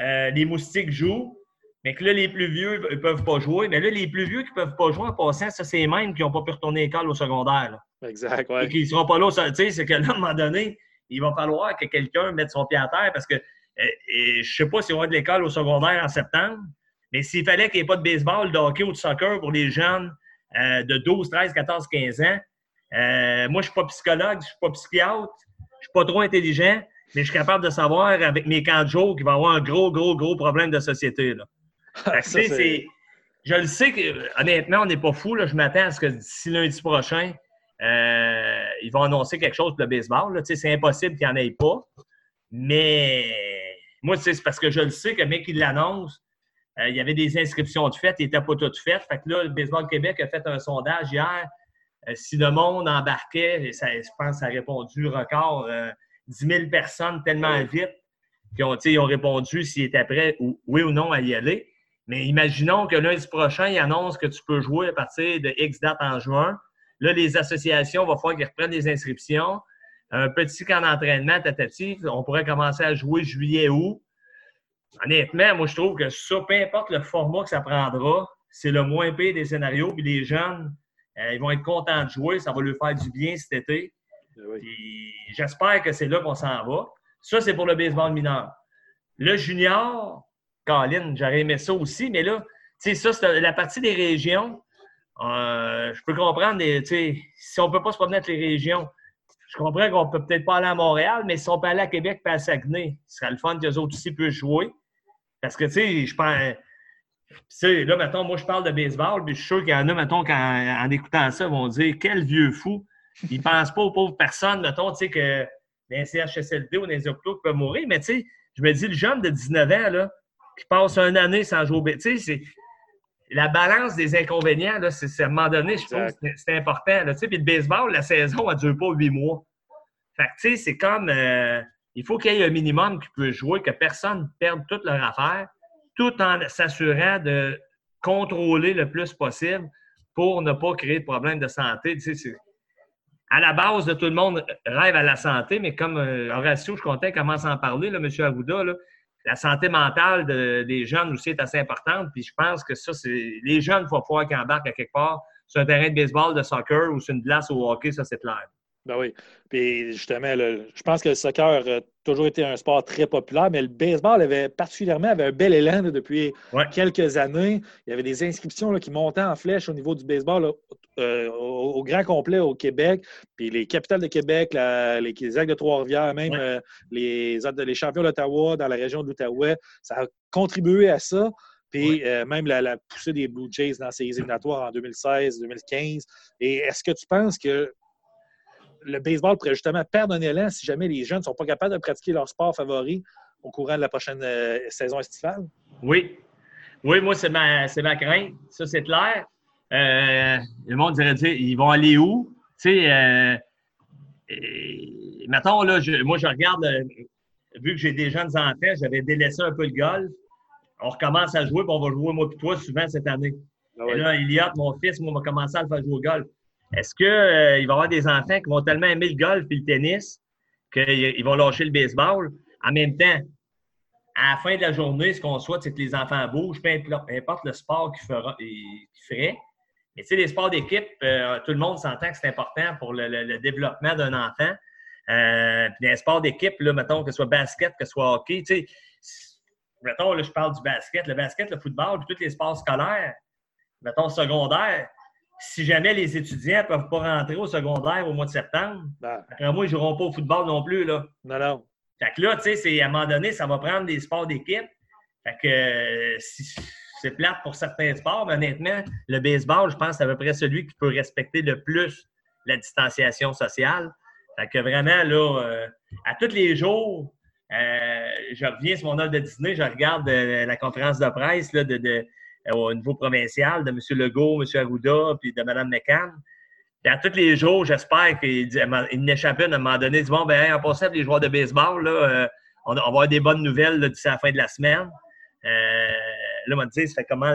euh, les moustiques jouent, mais que là, les plus vieux ne peuvent pas jouer. Mais là, les plus vieux qui ne peuvent pas jouer en passant, ça, c'est les mêmes qui n'ont pas pu retourner à l'école au secondaire. Exact, oui. Et qui ne seront pas là. Tu sais, c'est que là, à un moment donné, il va falloir que quelqu'un mette son pied à terre parce que euh, je ne sais pas s'il y aura de l'école au secondaire en septembre, mais s'il fallait qu'il n'y ait pas de baseball, de hockey ou de soccer pour les jeunes euh, de 12, 13, 14, 15 ans, euh, moi, je ne suis pas psychologue, je ne suis pas psychiatre, je ne suis pas trop intelligent, mais je suis capable de savoir avec mes camps de jour qu'il va y avoir un gros, gros, gros problème de société. Là. je le sais que, honnêtement, on n'est pas fou. Je m'attends à ce que d'ici lundi prochain, ils vont annoncer quelque chose pour le baseball. C'est impossible qu'il n'y en ait pas. Mais moi, c'est parce que je le sais que le mec, il l'annonce. Euh, il y avait des inscriptions de faites, il n'était pas toutes faites. Fait que là, le Baseball Québec a fait un sondage hier. Euh, si le monde embarquait, ça, je pense que ça a répondu record, 10 euh, 000 personnes tellement vite qui ont, ont répondu s'ils étaient prêts, ou, oui ou non, à y aller. Mais imaginons que lundi prochain, ils annoncent que tu peux jouer à partir de X date en juin. Là, les associations, vont falloir qu'ils reprennent des inscriptions un petit camp d'entraînement, tatati, on pourrait commencer à jouer juillet, août. Honnêtement, moi, je trouve que ça, peu importe le format que ça prendra, c'est le moins pire des scénarios. Puis les jeunes, euh, ils vont être contents de jouer. Ça va leur faire du bien cet été. Eh j'espère que c'est là qu'on s'en va. Ça, c'est pour le baseball mineur. Le junior, Colin, j'aurais aimé ça aussi, mais là, tu sais, ça, c'est la partie des régions. Euh, je peux comprendre, si on ne peut pas se promener avec les régions, je comprends qu'on peut peut-être pas aller à Montréal, mais si on peut aller à Québec et à Saguenay, ce serait le fun qu'eux autres aussi puissent jouer. Parce que, tu sais, je pense. Là, mettons, moi, je parle de baseball, puis je suis sûr qu'il y en a, mettons, en, en écoutant ça, vont dire quel vieux fou. Ils pensent pas aux pauvres personnes, mettons, tu sais, que les CHSLD ou les hôpitaux peuvent mourir. Mais, tu sais, je me dis, le jeune de 19 ans, là, qui passe une année sans jouer au Tu sais, la balance des inconvénients, là, c'est, à un moment donné, je trouve que c'est, important. Là, puis le baseball, la saison, elle ne dure pas huit mois. Fait que, tu sais, c'est comme. Euh, il faut qu'il y ait un minimum qui peut jouer, que personne ne perde toute leur affaire, tout en s'assurant de contrôler le plus possible pour ne pas créer de problèmes de santé. Tu sais, à la base, de tout le monde rêve à la santé, mais comme euh, Horatio, je comptais, commence à en parler, là, M. Arruda, là, la santé mentale des jeunes aussi est assez importante. Puis je pense que ça, c'est. Les jeunes, il faut pouvoir qu'ils embarquent à quelque part sur un terrain de baseball, de soccer ou sur une glace au hockey, ça, c'est clair. Ben oui. Puis justement, je pense que le soccer a toujours été un sport très populaire, mais le baseball avait particulièrement avait un bel élan depuis quelques années. Il y avait des inscriptions qui montaient en flèche au niveau du baseball euh, au, grand complet au Québec. Puis les capitales de Québec, les, les Actes de Trois-Rivières, même euh, les, les champions d'Ottawa dans la région de l'Outaouais, ça a contribué à ça. Puis euh, même la, la, poussée des Blue Jays dans ces éliminatoires en 2016-2015. Et est-ce que tu penses que le baseball pourrait justement perdre un élan si jamais les jeunes ne sont pas capables de pratiquer leur sport favori au courant de la prochaine euh, saison estivale? Oui. Oui, moi, c'est ma, ma crainte. Ça, c'est clair. Euh, le monde dirait dire, ils vont aller où? Tu sais, euh, mettons, là, moi, je regarde, vu que j'ai des jeunes enfants, j'avais délaissé un peu le golf. On recommence à jouer, puis on va jouer, moi et toi, souvent cette année. Ah et là, Eliott, mon fils, moi, on va commencer à le faire jouer au golf. Est-ce qu'il euh, va y avoir des enfants qui vont tellement aimer le golf et le tennis qu'ils vont lâcher le baseball? En même temps, à la fin de la journée, ce qu'on souhaite, c'est que les enfants bougent, peu importe le sport qu'ils feraient. Mais tu sais, les sports d'équipe, euh, tout le monde s'entend que c'est important pour le, développement d'un enfant. Euh, puis les sports d'équipe, mettons que ce soit basket, que ce soit hockey, tu sais, mettons, là, je parle du basket, le basket, le football, puis tous les sports scolaires, mettons secondaire, si jamais les étudiants ne peuvent pas rentrer au secondaire au mois de septembre, ben. après moi, ils ne joueront pas au football non plus. Là. Non, non. Fait que là, tu sais, à un moment donné, ça va prendre des sports d'équipe. Fait que c'est plate pour certains sports, mais honnêtement, le baseball, je pense, c'est à peu près celui qui peut respecter le plus la distanciation sociale. Fait que vraiment, là, euh, à tous les jours, euh, je reviens sur mon heure de dîner, je regarde euh, la conférence de presse là, de, au niveau provincial de M. Legault, M. Arruda, puis de Mme McCann. Puis à tous les jours, j'espère qu'il n'échappe à un moment donné. Dit Bon, ben, en passant les joueurs de baseball, là, on, va avoir des bonnes nouvelles d'ici la fin de la semaine. là, on va ça fait comment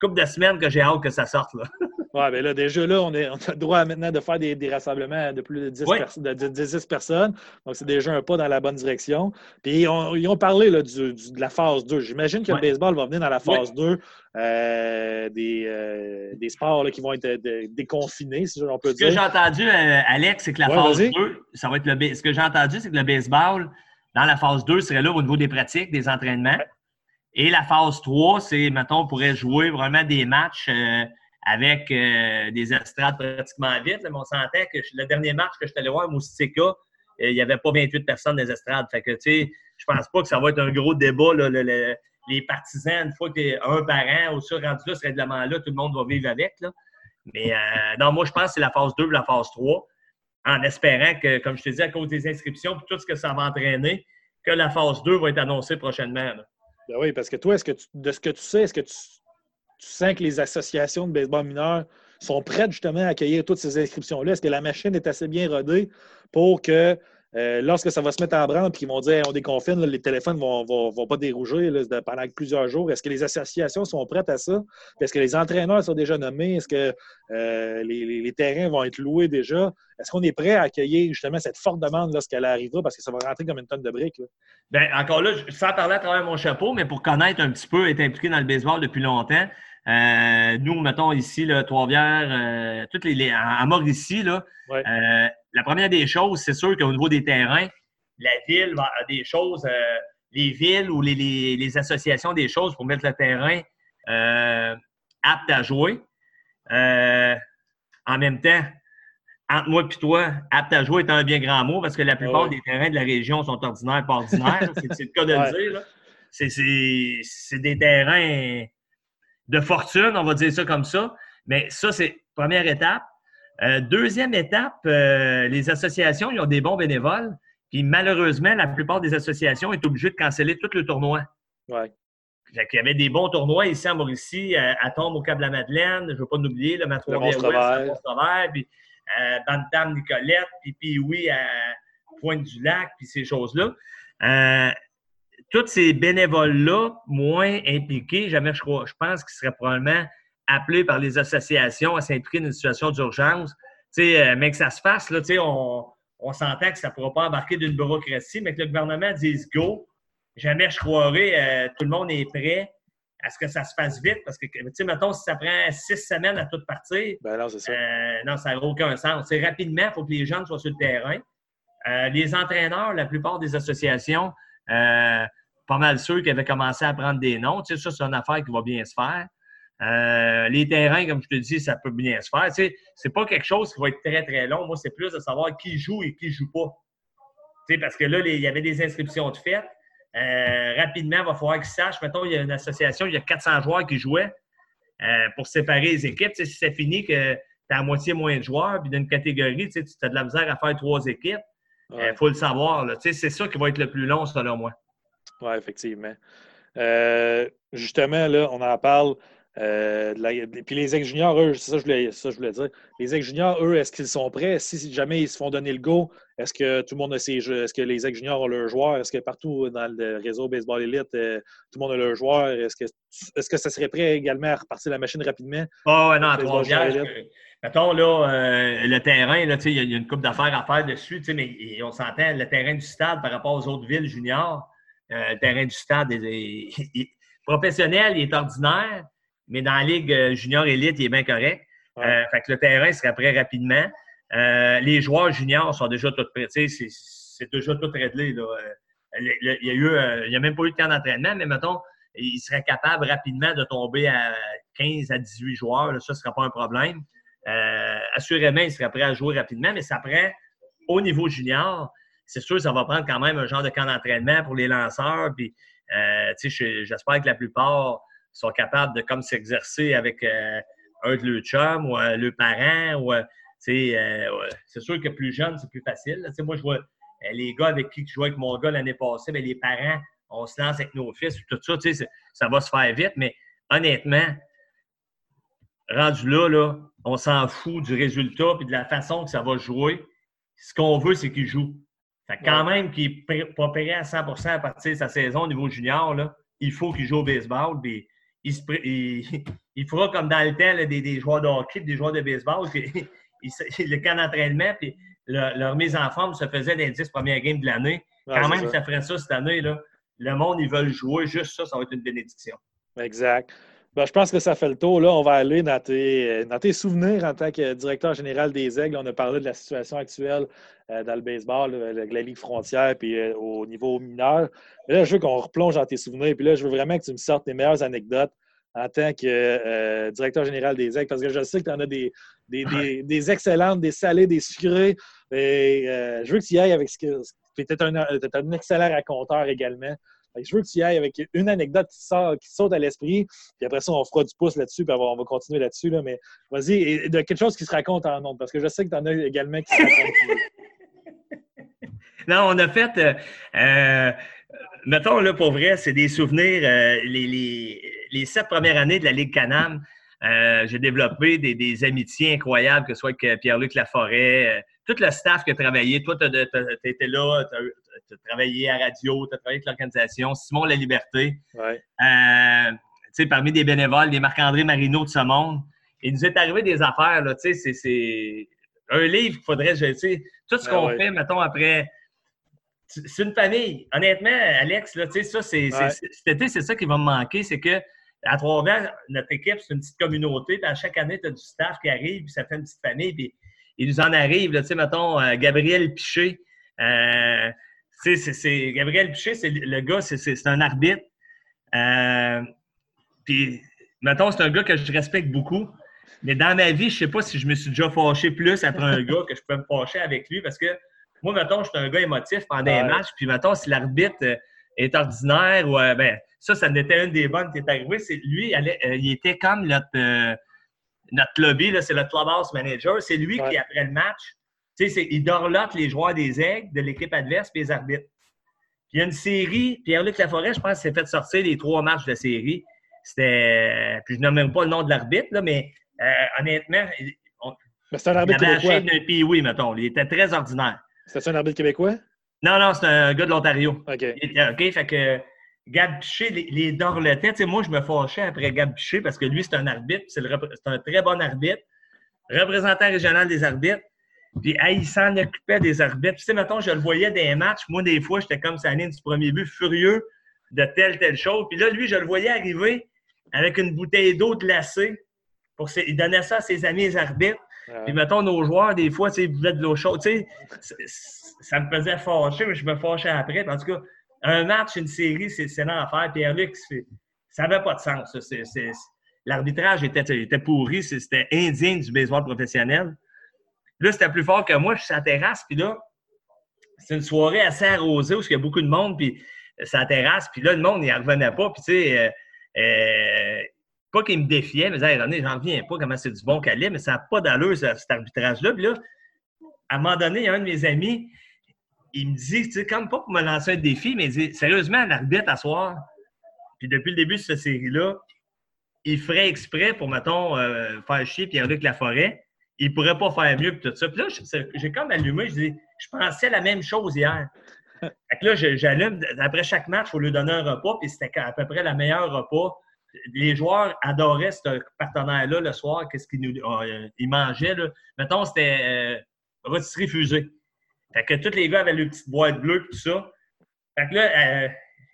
couple de semaines que j'ai hâte que ça sorte. Là. ouais, bien là, déjà là, on, est, on a le droit maintenant de faire des, rassemblements de plus de 10, personnes. Donc, c'est déjà un pas dans la bonne direction. Puis, ils ont parlé là, de la phase 2. J'imagine que le baseball va venir dans la phase 2 euh, des, euh, des, sports qui vont être déconfinés, si on peut dire. Ce que j'ai entendu, euh, Alex, c'est que la phase 2, ça va être le. Ce que j'ai entendu, c'est que le baseball, dans la phase 2, serait là au niveau des pratiques, des entraînements. Et la phase 3, c'est, mettons, on pourrait jouer vraiment des matchs euh, avec euh, des estrades pratiquement vides. Mais on sentait que le dernier match que je suis allé voir à Moustika, euh, il n'y avait pas 28 personnes les estrades. Fait que, tu sais, je pense pas que ça va être un gros débat. Là, les partisans, une fois que tu un parent, au sur rendu là, ce règlement-là, tout le monde va vivre avec. Mais non, moi, je pense que c'est la phase 2 ou la phase 3, en espérant que, comme je te dis, à cause des inscriptions et tout ce que ça va entraîner, que la phase 2 va être annoncée prochainement. Ben oui, parce que toi, de ce que tu sais, est-ce que tu, sens que les associations de baseball mineur sont prêtes justement à accueillir toutes ces inscriptions-là? Est-ce que la machine est assez bien rodée pour que euh, lorsque ça va se mettre en branle et qu'ils vont dire on déconfine, les téléphones ne vont, vont, pas dérouger pendant plusieurs jours. Est-ce que les associations sont prêtes à ça? Est-ce que les entraîneurs sont déjà nommés? Est-ce que euh, les, terrains vont être loués déjà? Est-ce qu'on est prêt à accueillir justement cette forte demande lorsqu'elle arrivera parce que ça va rentrer comme une tonne de briques? Bien, encore là, sans parler à travers mon chapeau, mais pour connaître un petit peu, être impliqué dans le baseball depuis longtemps, euh, nous, mettons ici, là, Trois-Rivières, toutes les, à Mauricie, là, la première des choses, c'est sûr qu'au niveau des terrains, la ville a des choses, euh, les villes ou les, associations des choses pour mettre le terrain euh, apte à jouer. Euh, en même temps, entre moi et toi, apte à jouer est un bien grand mot parce que la plupart ah des terrains de la région sont ordinaires, pas ordinaires. c'est le cas de le dire. C'est des terrains de fortune, on va dire ça comme ça. Mais ça, c'est première étape. Euh, deuxième étape, euh, les associations, ils ont des bons bénévoles. Puis malheureusement, la plupart des associations sont obligées de canceller tout le tournoi. Ouais. il y avait des bons tournois ici à Mauricie, à, Tombe au Cap-la-Madeleine, je ne veux pas l'oublier, le Matron Ouest, le puis euh, Bantam Nicolette, puis puis oui à Pointe-du-Lac, puis ces choses-là. Euh, tous ces bénévoles-là, moins impliqués, jamais je, crois, je pense qu'ils seraient probablement appelé par les associations à s'impliquer dans une situation d'urgence. Euh, mais que ça se fasse, là, on, on s'entend que ça ne pourra pas embarquer d'une bureaucratie, mais que le gouvernement dise go. Jamais je croirais, euh, tout le monde est prêt à ce que ça se fasse vite. Parce que, tu sais, mettons, si ça prend six semaines à tout partir, ben non, ça. Euh, non, ça n'a aucun sens. C'est rapidement, il faut que les jeunes soient sur le terrain. les entraîneurs, la plupart des associations, pas mal ceux qui avaient commencé à prendre des noms, tu sais, ça, c'est une affaire qui va bien se faire. Euh, les terrains, comme je te dis, ça peut bien se faire. Tu sais, c'est pas quelque chose qui va être très, très long. Moi, c'est plus de savoir qui joue et qui joue pas. Tu sais, parce que là, il y avait des inscriptions de fait. Euh, rapidement, il va falloir qu'ils sachent. Mettons, il y a une association, il y a 400 joueurs qui jouaient euh, pour séparer les équipes. Tu sais, si c'est fini que tu as à moitié moins de joueurs, puis d'une catégorie, tu, as de la misère à faire trois équipes, il faut le savoir. Tu sais, c'est ça qui va être le plus long, selon moi. Oui, effectivement. justement, là, on en parle. Euh, puis les ex-juniors, eux, c'est ça, ça, je voulais dire. Les ex-juniors, eux, est-ce qu'ils sont prêts? Si, jamais ils se font donner le go, est-ce que tout le monde a ses jeux? Est-ce que les ex-juniors ont leurs joueurs? Est-ce que partout dans le réseau Baseball Elite, euh, tout le monde a leurs joueurs? Est-ce que, est que ça serait prêt également à repartir la machine rapidement? Ah, oh, non, à trois Mettons, là, euh, le terrain, là, il y, a une coupe d'affaires à faire dessus, mais on s'entend, le terrain du stade par rapport aux autres villes juniors, le terrain du stade est professionnel, il est ordinaire mais dans la Ligue euh, junior élite, il est bien correct. Euh, fait que le terrain serait prêt rapidement. Euh, les joueurs juniors sont déjà tous prêts. C'est déjà tout réglé. Là. Il y a eu, il y a même pas eu de temps d'entraînement, mais mettons, il serait capable rapidement de tomber à 15 à 18 joueurs. ça ne sera pas un problème. assurément, il serait prêt à jouer rapidement, mais ça prend, au niveau junior, c'est sûr, ça va prendre quand même un genre de camp d'entraînement pour les lanceurs. Puis j'espère que la plupart sont capables de comme s'exercer avec un de leurs chums ou un de leurs parents. Ou, c'est sûr que plus jeune, c'est plus facile. Moi, je vois les gars avec qui je jouais avec mon gars l'année passée, ben, les parents, on se lance avec nos fils, tout ça, ça va se faire vite, mais honnêtement, rendu là, là on s'en fout du résultat et de la façon que ça va jouer. Ce qu'on veut, c'est qu'il joue. Fait quand même qu'il n'est pas prêt à 100% à partir de sa saison au niveau junior, là, il faut qu'il joue au baseball. Puis il, il, fera comme dans le temps des, joueurs de hockey, des joueurs de baseball. le camp d'entraînement, puis leur mise en forme se faisait dans les 10 premières games de l'année. quand même, ça. ferait ça cette année. Là. Le monde, ils veulent jouer. Juste ça, ça va être une bénédiction. Exact. Ben, je pense que ça fait le tour. Là, on va aller dans tes, dans tes, souvenirs en tant que directeur général des Aigles. On a parlé de la situation actuelle euh, dans le baseball, la Ligue frontière, puis euh, au niveau mineur. Mais là, je veux qu'on replonge dans tes souvenirs. Puis là, je veux vraiment que tu me sortes tes meilleures anecdotes en tant que euh, directeur général des Aigles, parce que je sais que tu en as des, des, des, excellentes, des salées, des sucrées. Et, je veux que tu y ailles avec ce que. Tu es un, un excellent raconteur également je veux que tu y ailles avec une anecdote qui, sort, qui saute à l'esprit, puis après ça, on fera du pouce là-dessus, puis on va continuer là-dessus. Là, mais vas-y, de quelque chose qui se raconte en nombre, parce que je sais que tu en as également qui se non, on a fait. Euh, euh, mettons, là, pour vrai, c'est des souvenirs. Euh, les, sept premières années de la Ligue Canam, j'ai développé des, amitiés incroyables, que ce soit avec Pierre-Luc Laforêt, tout le staff qui a travaillé. Toi, tu étais là, tu as travaillé à radio, tu as travaillé avec l'organisation, Simon La Liberté. Ouais. Euh, parmi des bénévoles, des Marc-André Marino de ce monde. Il nous est arrivé des affaires, là, tu sais, c'est un livre qu'il faudrait, tu sais, tout ce ben qu'on fait, mettons, après. C'est une famille. Honnêtement, Alex, là, tu sais, ça, c'est, c'est ça qui va me manquer, c'est que à Trois-Rivières, notre équipe, c'est une petite communauté. Puis à chaque année, tu as du staff qui arrive, puis ça fait une petite famille. Puis il nous en arrive, tu sais, mettons, euh, Gabriel Piché. Euh, c'est Gabriel Piché, c'est le gars, c'est un arbitre. Euh, puis, mettons, c'est un gars que je respecte beaucoup. Mais dans ma vie, je sais pas si je me suis déjà fâché plus après un gars que je peux me fâcher avec lui parce que moi, mettons, je suis un gars émotif pendant un match. Puis, mettons, si l'arbitre est ordinaire ou, ben, ça, ça n'était une des bonnes qui est arrivée. C'est lui, il était comme notre notre lobby, c'est le clubhouse manager. C'est lui qui, après le match, il dorlote les joueurs des aigles de l'équipe adverse et les arbitres. Puis il y a une série, Pierre-Luc Laforêt, je pense, s'est fait sortir les trois matchs de série. C'était. Puis je nomme même pas le nom de l'arbitre, mais euh, honnêtement. c'est un arbitre québécois. d'un pays, oui, mettons. Il était très ordinaire. C'était un arbitre québécois? Non, non, c'est un gars de l'Ontario. OK. OK, fait que Gab Piché, les, les dorlotait. Tu sais, moi, je me fâchais après Gab Piché parce que lui, c'est un arbitre, c'est un très bon arbitre, représentant régional des arbitres. Puis, il s'en occupait des arbitres. tu sais, mettons, je le voyais des matchs. Moi, des fois, j'étais comme ça du premier but, furieux de telle, telle chose. Puis là, lui, je le voyais arriver avec une bouteille d'eau glacée. Pour il donnait ça à ses amis les arbitres. Puis, mettons, nos joueurs, des fois, ils buvaient de l'eau chaude. Tu sais, ça me faisait fâcher, mais je me fâchais après. En tout cas, un match, une série, c'est l'enfer. Pierre-Luc, ça n'avait pas de sens. L'arbitrage était, était pourri, c'était indigne du baseball professionnel. Là, c'était plus fort que moi. Je suis sur la terrasse, puis là, c'est une soirée assez arrosée où il y a beaucoup de monde, puis la terrasse, puis là, le monde, il revenait pas. Puis, tu sais, euh, euh, pas qu'il me défiait, mais hey, René, j'en reviens pas comment c'est du bon calibre, mais ça n'a pas d'allure, cet arbitrage-là. Puis là, à un moment donné, il y a un de mes amis, il me dit, tu sais, comme pas pour me lancer un défi, mais il dit, sérieusement, l'arbitre à soir, puis depuis le début de cette série-là, il ferait exprès pour, mettons, euh, faire chier Pierre-Luc Laforêt. Il pourrait pas faire mieux, puis tout ça. Puis là, j'ai comme allumé, je dis, je pensais la même chose hier. Fait que là, j'allume, après chaque match, il faut lui donner un repas, puis c'était à peu près le meilleur repas. Les joueurs adoraient ce partenaire-là le soir, qu'est-ce qu'ils nous euh, ils mangeaient. Là. Mettons, c'était euh, rôtisserie fusée. Fait que tous les gars avaient leur petite boîte bleue tout ça. Fait que là, euh,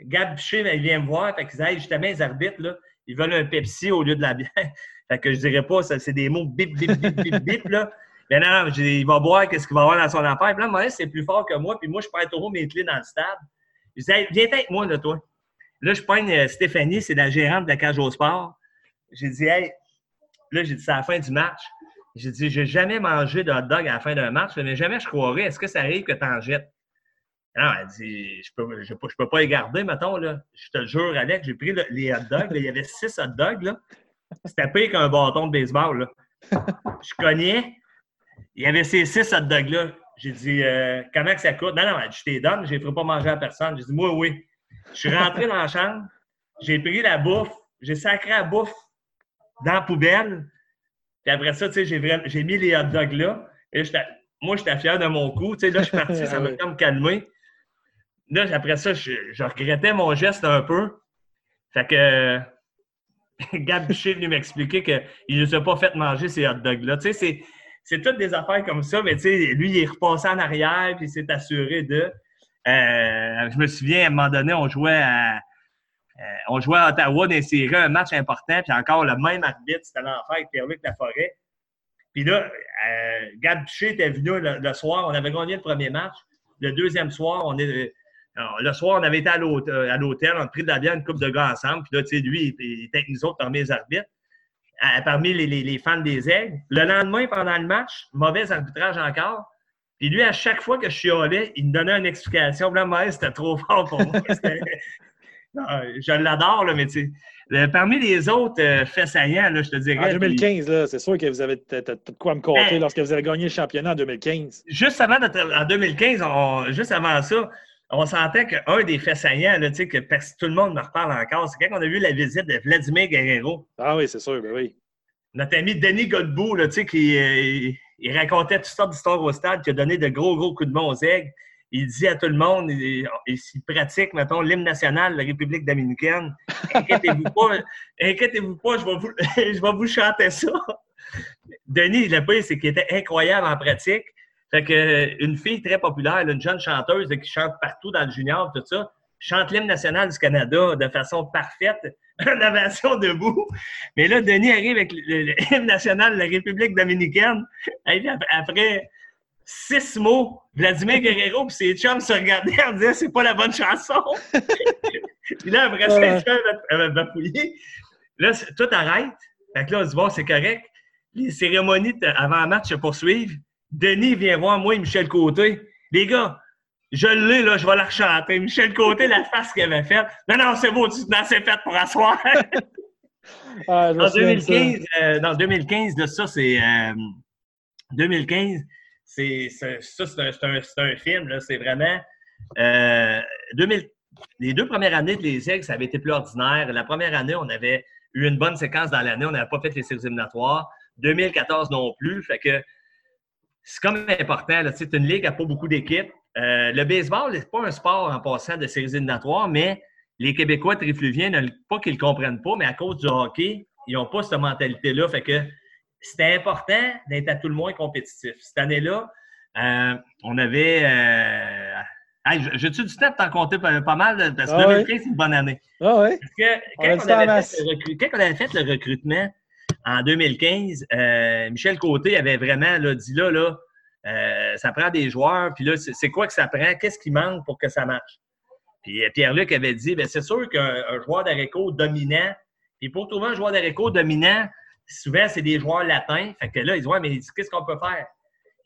Gab Piché, ben, il vient me voir. Fait qu'ils disent, justement, les arbitres, là, ils veulent un Pepsi au lieu de la bière. fait que je dirais pas, c'est des mots bip, bip, bip, bip, bip, là. Mais non, non il va boire, qu'est-ce qu'il va avoir dans son affaire. Puis là, moi, c'est plus fort que moi. Puis moi, je perds trop mes clés dans le stade. Je dis, viens avec moi, là, toi. Là, je pogne euh, Stéphanie, c'est la gérante de la cage au sport. J'ai dit, hey, là, j'ai dit, c'est la fin du match. J'ai dit, j'ai jamais mangé de hot dog à la fin d'un match, mais jamais je croirais. Est-ce que ça arrive que tu en jettes? Non, elle dit, je peux, peux pas les garder, mettons, là. Je te jure, Alex, j'ai pris les hot dogs. il y avait six hot dogs, là. C'était pire qu'un bâton de baseball, là. Je cognais. Il y avait ces six hot dogs-là. J'ai dit, euh, comment ça coûte? Non, non, je t'ai donne, je ne ferai pas manger à personne. J'ai dit, moi, oui. Je suis rentré dans la chambre, j'ai pris la bouffe, j'ai sacré la bouffe dans la poubelle. Puis après ça, tu sais, j'ai mis les hot dogs là. Et moi, j'étais fier de mon coup. Tu sais, là, je suis parti, ça m'a comme calmé. Là, après ça, je, regrettais mon geste un peu. Fait que Gab Boucher est venu m'expliquer qu'il ne s'est pas fait manger ces hot dogs-là. Tu sais, c'est toutes des affaires comme ça, mais tu sais, lui, il est repassé en arrière, puis il s'est assuré de. Euh, je me souviens, à un moment donné, on jouait à, on jouait à Ottawa dans séries, un match important, puis encore le même arbitre, c'était l'enfer avec Pierre-Luc Laforêt. Puis là, euh, Gab Boucher était venu le, soir, on avait gagné le premier match. Le deuxième soir, on est, le soir, on avait été à l'hôtel, on a pris de la bière, une coupe de gars ensemble. Puis là, tu sais, lui, il était avec nous autres parmi les arbitres, parmi les, fans des aigles. Le lendemain, pendant le match, mauvais arbitrage encore. Puis lui, à chaque fois que je suis allé, il me donnait une explication. Vraiment, c'était trop fort pour moi. je l'adore, mais tu sais, parmi les autres euh, faits saillants, là, je te dirais. En 2015, c'est sûr que vous avez de quoi me compter ben, lorsque vous avez gagné le championnat en 2015. Juste avant, en 2015, juste avant ça, on sentait qu'un des faits saillants, là, que tout le monde me reparle encore, c'est quand on a vu la visite de Vladimir Guerrero. Ah oui, c'est sûr, ben oui. Notre ami Denis Godbout, là, qui euh, il racontait toutes sortes d'histoires au stade, qui a donné de gros, gros coups de main aux aigles. Il dit à tout le monde, il, il pratique, mettons, l'hymne national de la République dominicaine. Inquiétez-vous pas, inquiétez-vous pas, je vais, vous, je vais vous chanter ça. Denis, le pire, c'est qu'il était incroyable en pratique. Fait que, une fille très populaire, une jeune chanteuse qui chante partout dans le junior, tout ça, chante l'hymne national du Canada de façon parfaite, en ovation debout. Mais là, Denis arrive avec l'hymne national de la République dominicaine. Après six mots, Vladimir Guerrero et ses chums se regardaient en disant c'est pas la bonne chanson. puis là, après ça, elle va bafouiller. Là, tout arrête. Fait que là, on se dit bon, c'est correct. Les cérémonies avant le match se poursuivent. Denis vient voir moi et Michel Côté. Les gars, je l'ai, là, je vais la rechanter. Michel Côté, la face qu'il avait faite. Non, non, c'est beau, tu c'est fait pour asseoir. ah, en 2015, euh, non, 2015, de ça, c'est. 2015, euh, c'est, ça, c'est un, film, c'est vraiment. Euh, 2000, les deux premières années de Les Aigles, ça avait été plus ordinaire. La première année, on avait eu une bonne séquence dans l'année. On n'avait pas fait les séries éliminatoires. 2014 non plus. Fait que c'est comme important. C'est une ligue n'a pas beaucoup d'équipes. Euh, le baseball n'est pas un sport en passant de séries éliminatoires, mais les Québécois trifluviens, pas qu'ils ne comprennent pas, mais à cause du hockey, ils n'ont pas cette mentalité-là. Fait que c'était important d'être à tout le moins compétitif. Cette année-là, euh, on avait. Euh... J'ai-tu du temps pour t'en compter pas, mal? Parce que 2015, ah c'est une bonne année. Ah. Parce que quand on, avait fait le quand on, avait fait le recrutement, en 2015, euh, Michel Côté avait vraiment dit là, là, euh, ça prend des joueurs, puis là, c'est quoi que ça prend? Qu'est-ce qui manque pour que ça marche? Puis Pierre-Luc avait dit, bien, c'est sûr qu'un joueur d'Areco dominant, puis pour trouver un joueur d'Areco dominant, souvent, c'est des joueurs latins. Fait que là, ils disent, ouais, mais qu'est-ce qu'on peut faire?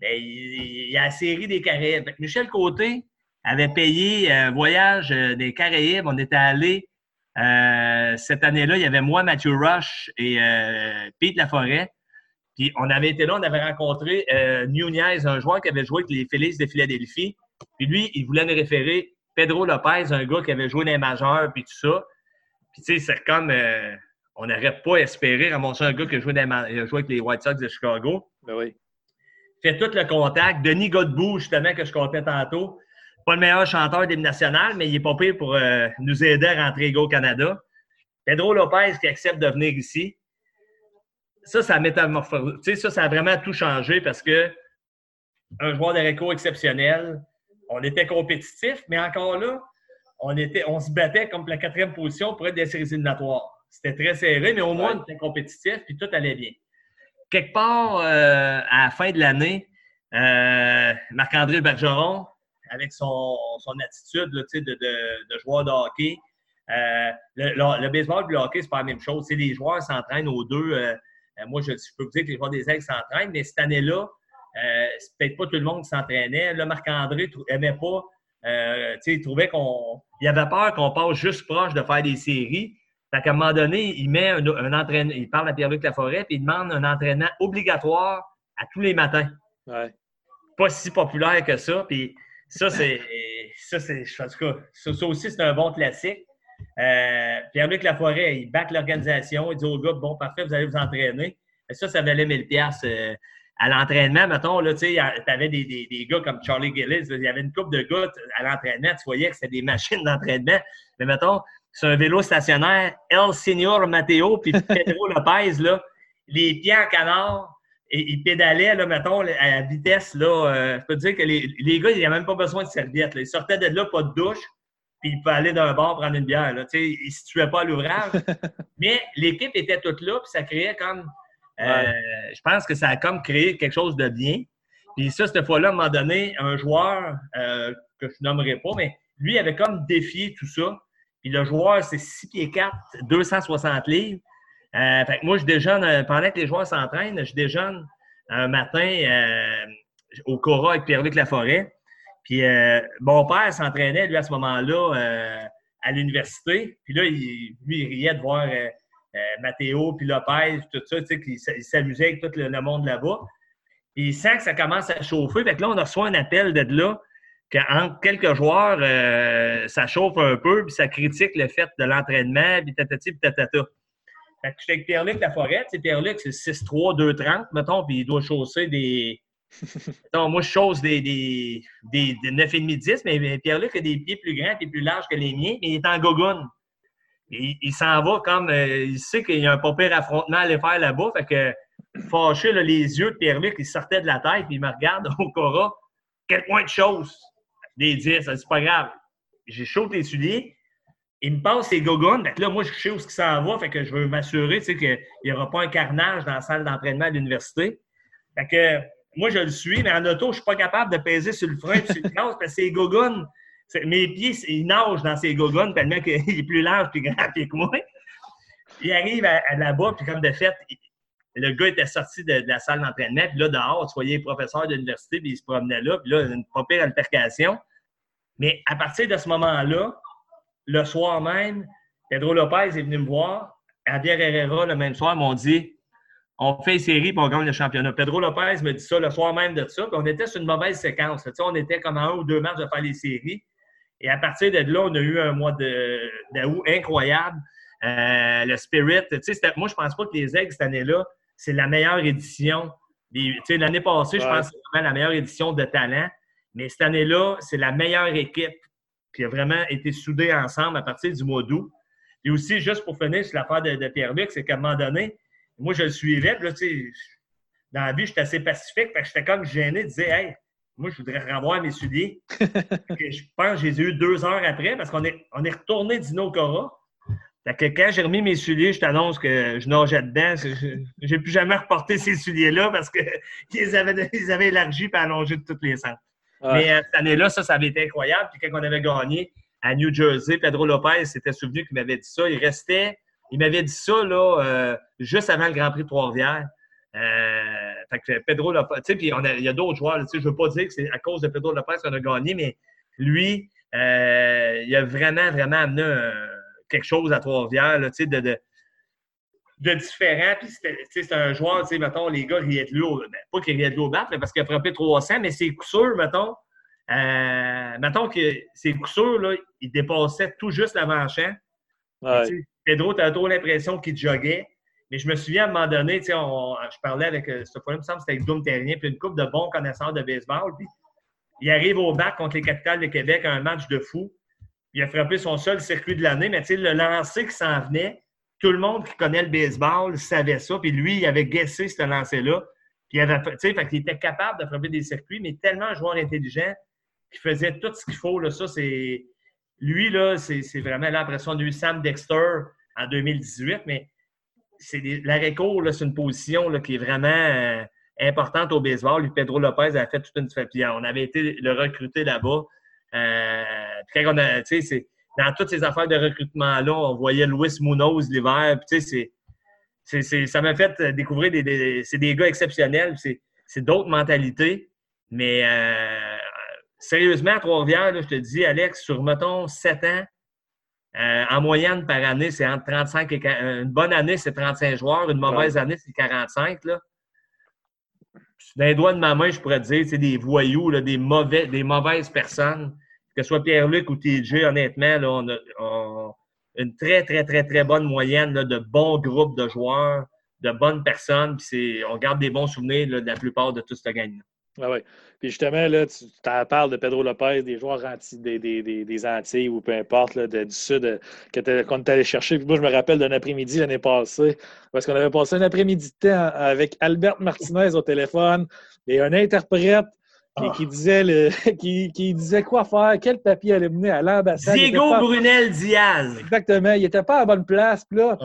Bien, il, y a la série des Caraïbes. Michel Côté avait payé un voyage des Caraïbes. On était allé euh, cette année-là, il y avait moi, Matthew Rush et euh, Pete Laforêt. Puis on avait été là, on avait rencontré euh, Nunez, un joueur qui avait joué avec les Félix de Philadelphie. Puis lui, il voulait nous référer Pedro Lopez, un gars qui avait joué dans les majeurs, puis tout ça. Puis tu sais, c'est comme... Euh, on n'aurait pas espéré ramasser un gars qui a joué, dans a joué avec les White Sox de Chicago. Ben oui. Fait tout le contact. Denis Godbout, justement, que je comptais tantôt, pas le meilleur chanteur des nationales, mais il est pas pire pour euh, nous aider à rentrer au Canada. Pedro Lopez qui accepte de venir ici. Ça, ça a ça, ça a vraiment tout changé parce que un joueur de exceptionnel, on était compétitif, mais encore là, on, était, on se battait comme la quatrième position pour être des séries éliminatoires. C'était très serré, mais au moins, on était compétitif, puis tout allait bien. Quelque part, euh, à la fin de l'année, euh, Marc-André Bergeron, avec son, attitude de, de, joueur de hockey. Euh, le, baseball et le hockey, c'est pas la même chose. les joueurs s'entraînent aux deux. Moi, je, peux vous dire que les joueurs des aigles s'entraînent, mais cette année-là, c'est peut-être pas tout le monde qui s'entraînait. Là, Marc-André n'aimait pas il trouvait qu'on. Il avait peur qu'on passe juste proche de faire des séries. Fait qu'à un moment donné, il met un, entraînement. Il parle à Pierre-Luc Laforêt, puis il demande un entraînement obligatoire à tous les matins. Ouais. Pas si populaire que ça. Puis ça, c'est. ça, c'est. En tout cas, ça, aussi, c'est un bon classique. Euh, Pierre-Luc Laforêt, il back l'organisation. Il dit aux gars, bon, parfait, vous allez vous entraîner. Et ça, ça valait 1000 pièces à l'entraînement, mettons, là, tu avais des, des, des, gars comme Charlie Gillis, il y avait une couple de gars à l'entraînement, tu voyais que c'était des machines d'entraînement. Mais mettons, c'est un vélo stationnaire, El Senior Matteo puis Pedro Lopez, là, les pieds en canard, et ils pédalaient, là, mettons, à la vitesse, là, euh, je peux te dire que les, les gars, ils n'avaient même pas besoin de serviette. Là. Ils sortaient de là, pas de douche, puis ils pouvaient aller d'un bar prendre une bière. Là, ils ne se tuaient pas à l'ouvrage. Mais l'équipe était toute là, puis ça créait comme euh, je pense que ça a comme créé quelque chose de bien. Puis ça, cette fois-là, à un moment donné, un joueur euh, que je nommerai pas, mais lui avait comme défié tout ça. Puis le joueur, c'est 6 pieds 4, 260 livres. Euh, fait que moi, je déjeune, pendant que les joueurs s'entraînent, je déjeune un matin au Cora avec Pierre-Luc Laforêt. Puis mon père s'entraînait, lui, à ce moment-là, à l'université. Puis là, il, lui, il riait de voir euh, Mathéo, puis Lopez, tout ça, tu sais, qui s'amusaient avec tout le, monde là-bas. Puis il sent que ça commence à chauffer. Fait que là, on reçoit un appel de là qu'entre quelques joueurs, euh, ça chauffe un peu, puis ça critique le fait de l'entraînement, puis tatati, puis tatata. Fait que suis avec Pierre-Luc Laforêt. Sais, Pierre-Luc, c'est 6'3", 2'30", mettons, puis il doit chausser des... mettons, moi, je chausse des, des, des, 9,5, 10, mais Pierre-Luc a des pieds plus grands et plus larges que les miens, mais il est en gogoune il, s'en va comme. Euh, il sait qu'il y a un pas pire affrontement à aller faire là-bas. Fait que, fâché, les yeux de Pierre-Luc, ils sortaient de la tête, puis il me regarde au Cora. Quel point de choses! Des 10, c'est pas grave. J'ai chaud les souliers. Il me passe ses gogones. là, moi, je sais où ce qui s'en va. Fait que je veux m'assurer qu'il n'y aura pas un carnage dans la salle d'entraînement à l'université. Fait que moi, je le suis, mais en auto, je ne suis pas capable de peser sur le frein et sur le gaz parce que ses gogones, mes pieds, ils nagent dans ces gogones tellement qu'il est plus large et grand que moi. Il arrive à, là-bas, puis comme de fait, le gars était sorti de, la salle d'entraînement, puis là, dehors, tu voyais les professeurs de l'université, puis il se promenait là, puis là, une pas altercation. Mais à partir de ce moment-là, le soir même, Pedro Lopez est venu me voir. Javier Herrera, le même soir, m'ont dit on fait une série puis on gagne le championnat. Pedro Lopez me dit ça le soir même de ça. Puis on était sur une mauvaise séquence. on était comme en un ou deux matchs de faire les séries. Et à partir de là, on a eu un mois d'août incroyable. Euh, le Spirit, moi, je pense pas que les Aigles, cette année-là, c'est la meilleure édition. L'année passée, je pense que c'est vraiment la meilleure édition de talent. Mais cette année-là, c'est la meilleure équipe qui a vraiment été soudée ensemble à partir du mois d'août. Et aussi, juste pour finir sur l'affaire de, Pierre-Luc, c'est qu'à un moment donné, moi, je le suivais. Puis là, dans la vie, j'étais assez pacifique. J'étais comme gêné de dire Hey, moi, je voudrais revoir mes souliers. je pense que j'ai eu deux heures après parce qu'on est, on est retourné d'Ino Cora. Que quand j'ai remis mes souliers, je t'annonce que je nageais dedans. J'ai plus jamais reporté ces souliers-là parce qu'ils avaient, ils avaient élargi et allongé de toutes les sens. Mais euh, cette année-là, ça, ça avait été incroyable. Puis quand on avait gagné à New Jersey, Pedro Lopez s'était souvenu qu'il m'avait dit ça. Il restait, il m'avait dit ça là, euh, juste avant le Grand Prix de Trois-Rivières. Euh, fait que Pedro Lopez, tu sais, puis il y a d'autres joueurs, tu sais, je veux pas dire que c'est à cause de Pedro Lopez qu'on a gagné, mais lui, il a vraiment, vraiment amené euh, quelque chose à Trois-Rivières, tu sais, de, de, de, différent. Puis c'est un joueur, tu sais, mettons, les gars riaient de lui, ben, pas qu'il riaient de lui au bat, mais parce qu'il a frappé 300, mais c'est coup sûr, mettons, euh, mettons que ses coups sûrs, là, il dépassait tout juste l'avant-champ. Pedro, tu as trop l'impression qu'il joguait. Mais je me souviens à un moment donné, je parlais avec, euh, ce fois-là, il me semble que c'était avec Doom Terrien, puis une couple de bons connaisseurs de baseball. Puis il arrive au bac contre les capitales de Québec, un match de fou. Il a frappé son seul circuit de l'année, mais le lancer qui s'en venait, tout le monde qui connaît le baseball savait ça. Puis lui, il avait guessé ce lancer-là. Puis il était capable de frapper des circuits, mais tellement un joueur intelligent qui faisait tout ce qu'il faut. Là, c'est. Lui, là, c'est vraiment l'impression de Sam Dexter en 2018, mais l'arrêt court, c'est une position qui est vraiment euh, importante au baseball. Lui, Pedro Lopez a fait toute une Puis on avait été le recruter là-bas. Euh, quand on a, dans toutes ces affaires de recrutement-là, on voyait Luis Munoz l'hiver. ça m'a fait découvrir des, c'est des gars exceptionnels. C'est d'autres mentalités. Mais euh, sérieusement, à Trois-Rivières, je te dis, Alex, sur, mettons, 7 ans, euh, en moyenne par année, c'est entre 35 et 40. Une bonne année, c'est 35 joueurs. Une mauvaise année, c'est 45. Là. D'un doigt de ma main, je pourrais te dire, c'est des voyous, là, des, mauvais, des mauvaises personnes. Que ce soit Pierre-Luc ou TJ, honnêtement, on a une très, très, très, très bonne moyenne de bons groupes de joueurs, de bonnes personnes. Puis on garde des bons souvenirs de la plupart de tout ce gang-là. Ah oui. Puis justement, là, tu parles de Pedro Lopez, des joueurs anti, des, Antilles ou peu importe, du Sud, qu'on est allé chercher. Puis moi, je me rappelle d'un après-midi l'année passée, parce qu'on avait passé un après-midi de temps avec Albert Martinez au téléphone et un interprète qui, ah. disait le, qui, qui, disait quoi faire, quel papier aller mener à l'ambassade. Diego Brunel Diaz. Exactement. Il n'était pas à la bonne place. Puis là,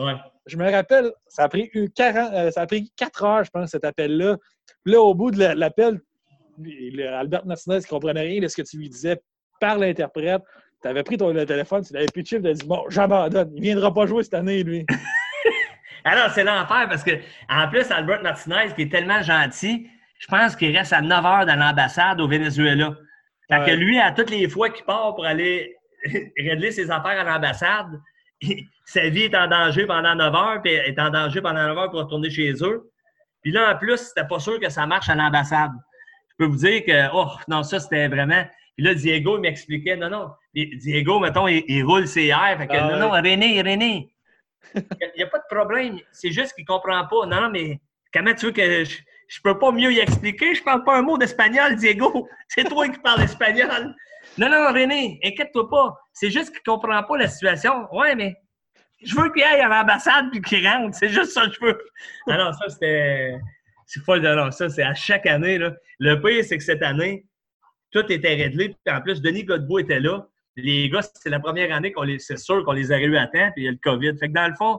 je me rappelle, ça a pris 40, euh, ça a pris 4 heures, je pense, cet appel-là. Puis là, au bout de l'appel, Albert Martinez ne comprenait rien de ce que tu lui disais par l'interprète. Tu avais pris ton téléphone, tu l'avais pitché, tu as dit Bon, j'abandonne, il ne viendra pas jouer cette année, lui. Alors, c'est l'enfer parce que, en plus, Albert Martinez, qui est tellement gentil, je pense qu'il reste à 9 heures dans l'ambassade au Venezuela. Fait que lui, à toutes les fois qu'il part pour aller régler ses affaires à l'ambassade, sa vie est en danger pendant 9 heures, puis est en danger pendant 9 heures pour retourner chez eux. Puis là, en plus, c'était pas sûr que ça marche à l'ambassade peux vous dire que, oh, non, ça, c'était vraiment. Puis là, Diego, il m'expliquait, non, non. Diego, mettons, il, roule ses airs. Fait que, ah non, non, René, René. Il n'y a, pas de problème. C'est juste qu'il ne comprend pas. Non, non, mais comment tu veux que je, ne peux pas mieux y expliquer? Je parle pas un mot d'espagnol, Diego. C'est toi qui parles espagnol. Non, non, René, inquiète-toi pas. C'est juste qu'il comprend pas la situation. Ouais, mais je veux qu'il aille à l'ambassade puis qu'il rentre. C'est juste ça que je veux. Alors, ça, c'était. C'est pas de Ça, c'est à chaque année. Là. Le pire, c'est que cette année, tout était réglé. En plus, Denis Godbout était là. Les gars, c'est la première année qu'on les, c'est sûr qu'on les a eu à temps, puis il y a le COVID. Fait que dans le fond,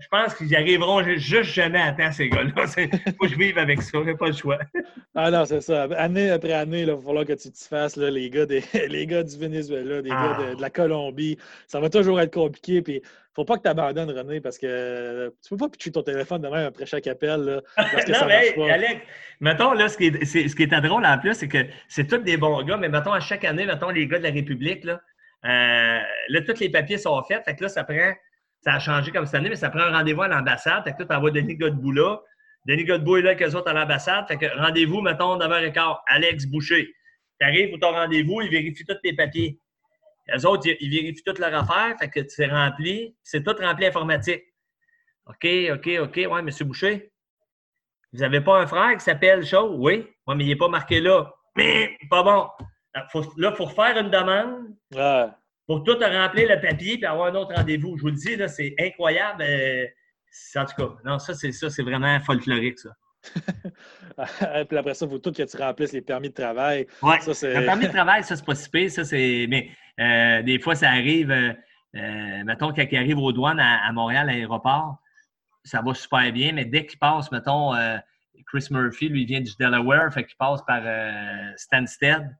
je pense qu'ils arriveront juste jamais à temps, ces gars-là. Faut que je vive avec ça, j'ai pas le choix. Ah non, c'est ça. Année après année, il va falloir que tu te fasses là, les, gars des, les gars du Venezuela, les gars de, ah. la Colombie. Ça va toujours être compliqué. Puis faut pas que tu abandonnes, René, parce que tu peux pas pitcher ton téléphone de même après chaque appel. Là, parce que non, mais Alex, mettons, là, ce qui est, ce qui est drôle en plus, c'est que c'est tous des bons gars, mais mettons, à chaque année, mettons, les gars de la République, là, euh, là tous les papiers sont faits. Fait que là, ça prend, ça a changé comme cette année, mais ça prend un rendez-vous à l'ambassade. Fait que là, tu envoies Denis Godbout là. Denis Godbout est là avec eux autres à l'ambassade. Fait que rendez-vous, mettons, 9h15, Alex Boucher. Tu arrives pour ton rendez-vous, il vérifie tous tes papiers. Les autres, ils, vérifient toute leur affaire, fait que c'est rempli. C'est tout rempli informatique. OK, OK, OK. Ouais, M. Boucher. Vous n'avez pas un frère qui s'appelle Chaud? Oui. Oui, mais il n'est pas marqué là. Mais pas bon. là, il faut faire une demande. Pour tout remplir le papier et avoir un autre rendez-vous. Je vous le dis, là, c'est incroyable. Euh, en tout cas, non, ça, c'est ça, c'est vraiment folklorique, ça. puis après ça, il faut tout que tu remplisses les permis de travail. Oui. Le permis de travail, ça, c'est pas si pire. Ça, c'est... Mais euh, des fois, ça arrive, euh, euh, mettons, quand il arrive aux douanes à, Montréal, à l'aéroport, ça va super bien, mais dès qu'il passe, mettons, Chris Murphy, lui, vient du Delaware, fait qu'il passe par Stansted.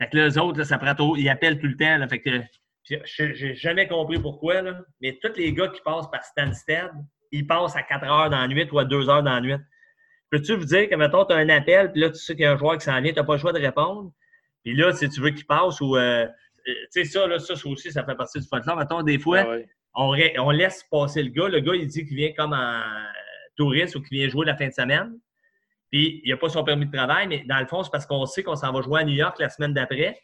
Fait que là, eux autres, ça prend trop, ils appellent tout le temps. Là, fait que j'ai jamais compris pourquoi, là, mais tous les gars qui passent par Stansted, ils passent à 4 heures dans la nuit ou à 2 heures dans la nuit. Peux-tu vous dire que, mettons, tu as un appel, puis là, tu sais qu'il y a un joueur qui s'en vient, tu n'as pas le choix de répondre? Puis là, si tu veux qu'il passe ou euh, tu sais, ça, là, ça, aussi, ça fait partie du folklore. Mettons, des fois, ah on, on, laisse passer le gars. Le gars, il dit qu'il vient comme en touriste ou qu'il vient jouer la fin de semaine. Puis, il n'a pas son permis de travail, mais dans le fond, c'est parce qu'on sait qu'on s'en va jouer à New York la semaine d'après.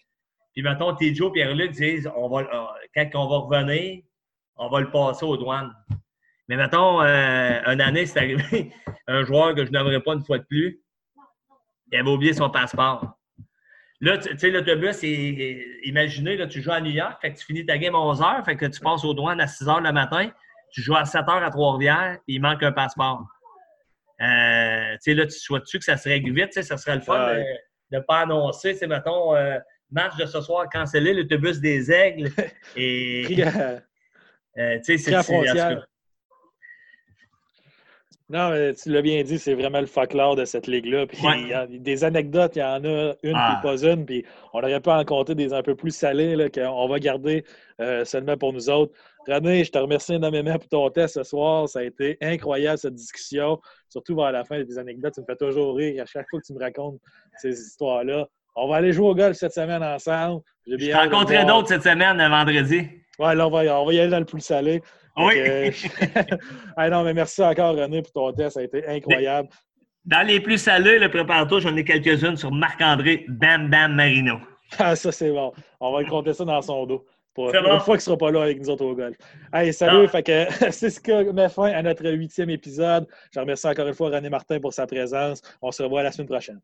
Puis, mettons, Joe et Pierre-Luc disent on va, euh, quand on va revenir, on va le passer aux douanes. Mais mettons, euh, une année, c'est arrivé, un joueur que je n'aimerais pas une fois de plus, il avait oublié son passeport. Là, tu sais, l'autobus, imaginez, là, tu joues à New York, fait que tu finis ta game à 11 h, fait que tu passes aux douanes à 6 h le matin, tu joues à 7 h à Trois-Rivières, il manque un passeport. Euh, tu sais, là, tu souhaites-tu que ça se règle vite, ça serait le fun de ne pas annoncer, tu sais, mettons, euh, match de ce soir cancellé, l'autobus des aigles. Et. euh, tu sais, c'est. Non, mais tu l'as bien dit, c'est vraiment le folklore de cette ligue-là. Puis il y a des anecdotes, il y en a une ah. pas une. Puis on aurait pu en compter des un peu plus salées qu'on va garder euh, seulement pour nous autres. René, je te remercie énormément pour ton test ce soir. Ça a été incroyable cette discussion. Surtout vers la fin des anecdotes, tu me fais toujours rire à chaque fois que tu me racontes ces histoires-là. On va aller jouer au golf cette semaine ensemble. Je rencontrerai d'autres cette semaine, le vendredi. Ouais, là, on va, on va y aller dans le plus salé. Oui. ah non, mais merci encore, René, pour ton test. Ça a été incroyable. Dans les plus salés, le préparateur, j'en ai quelques-unes sur Marc-André Bam Bam Marino. Ah, ça, c'est bon. On va lui compter ça dans son dos. Pour, une fois qu'il ne sera pas là avec nous autres au golf. Hey, salut, fait que c'est ce qui met fin à notre huitième épisode. Je remercie encore une fois René Martin pour sa présence. On se revoit la semaine prochaine.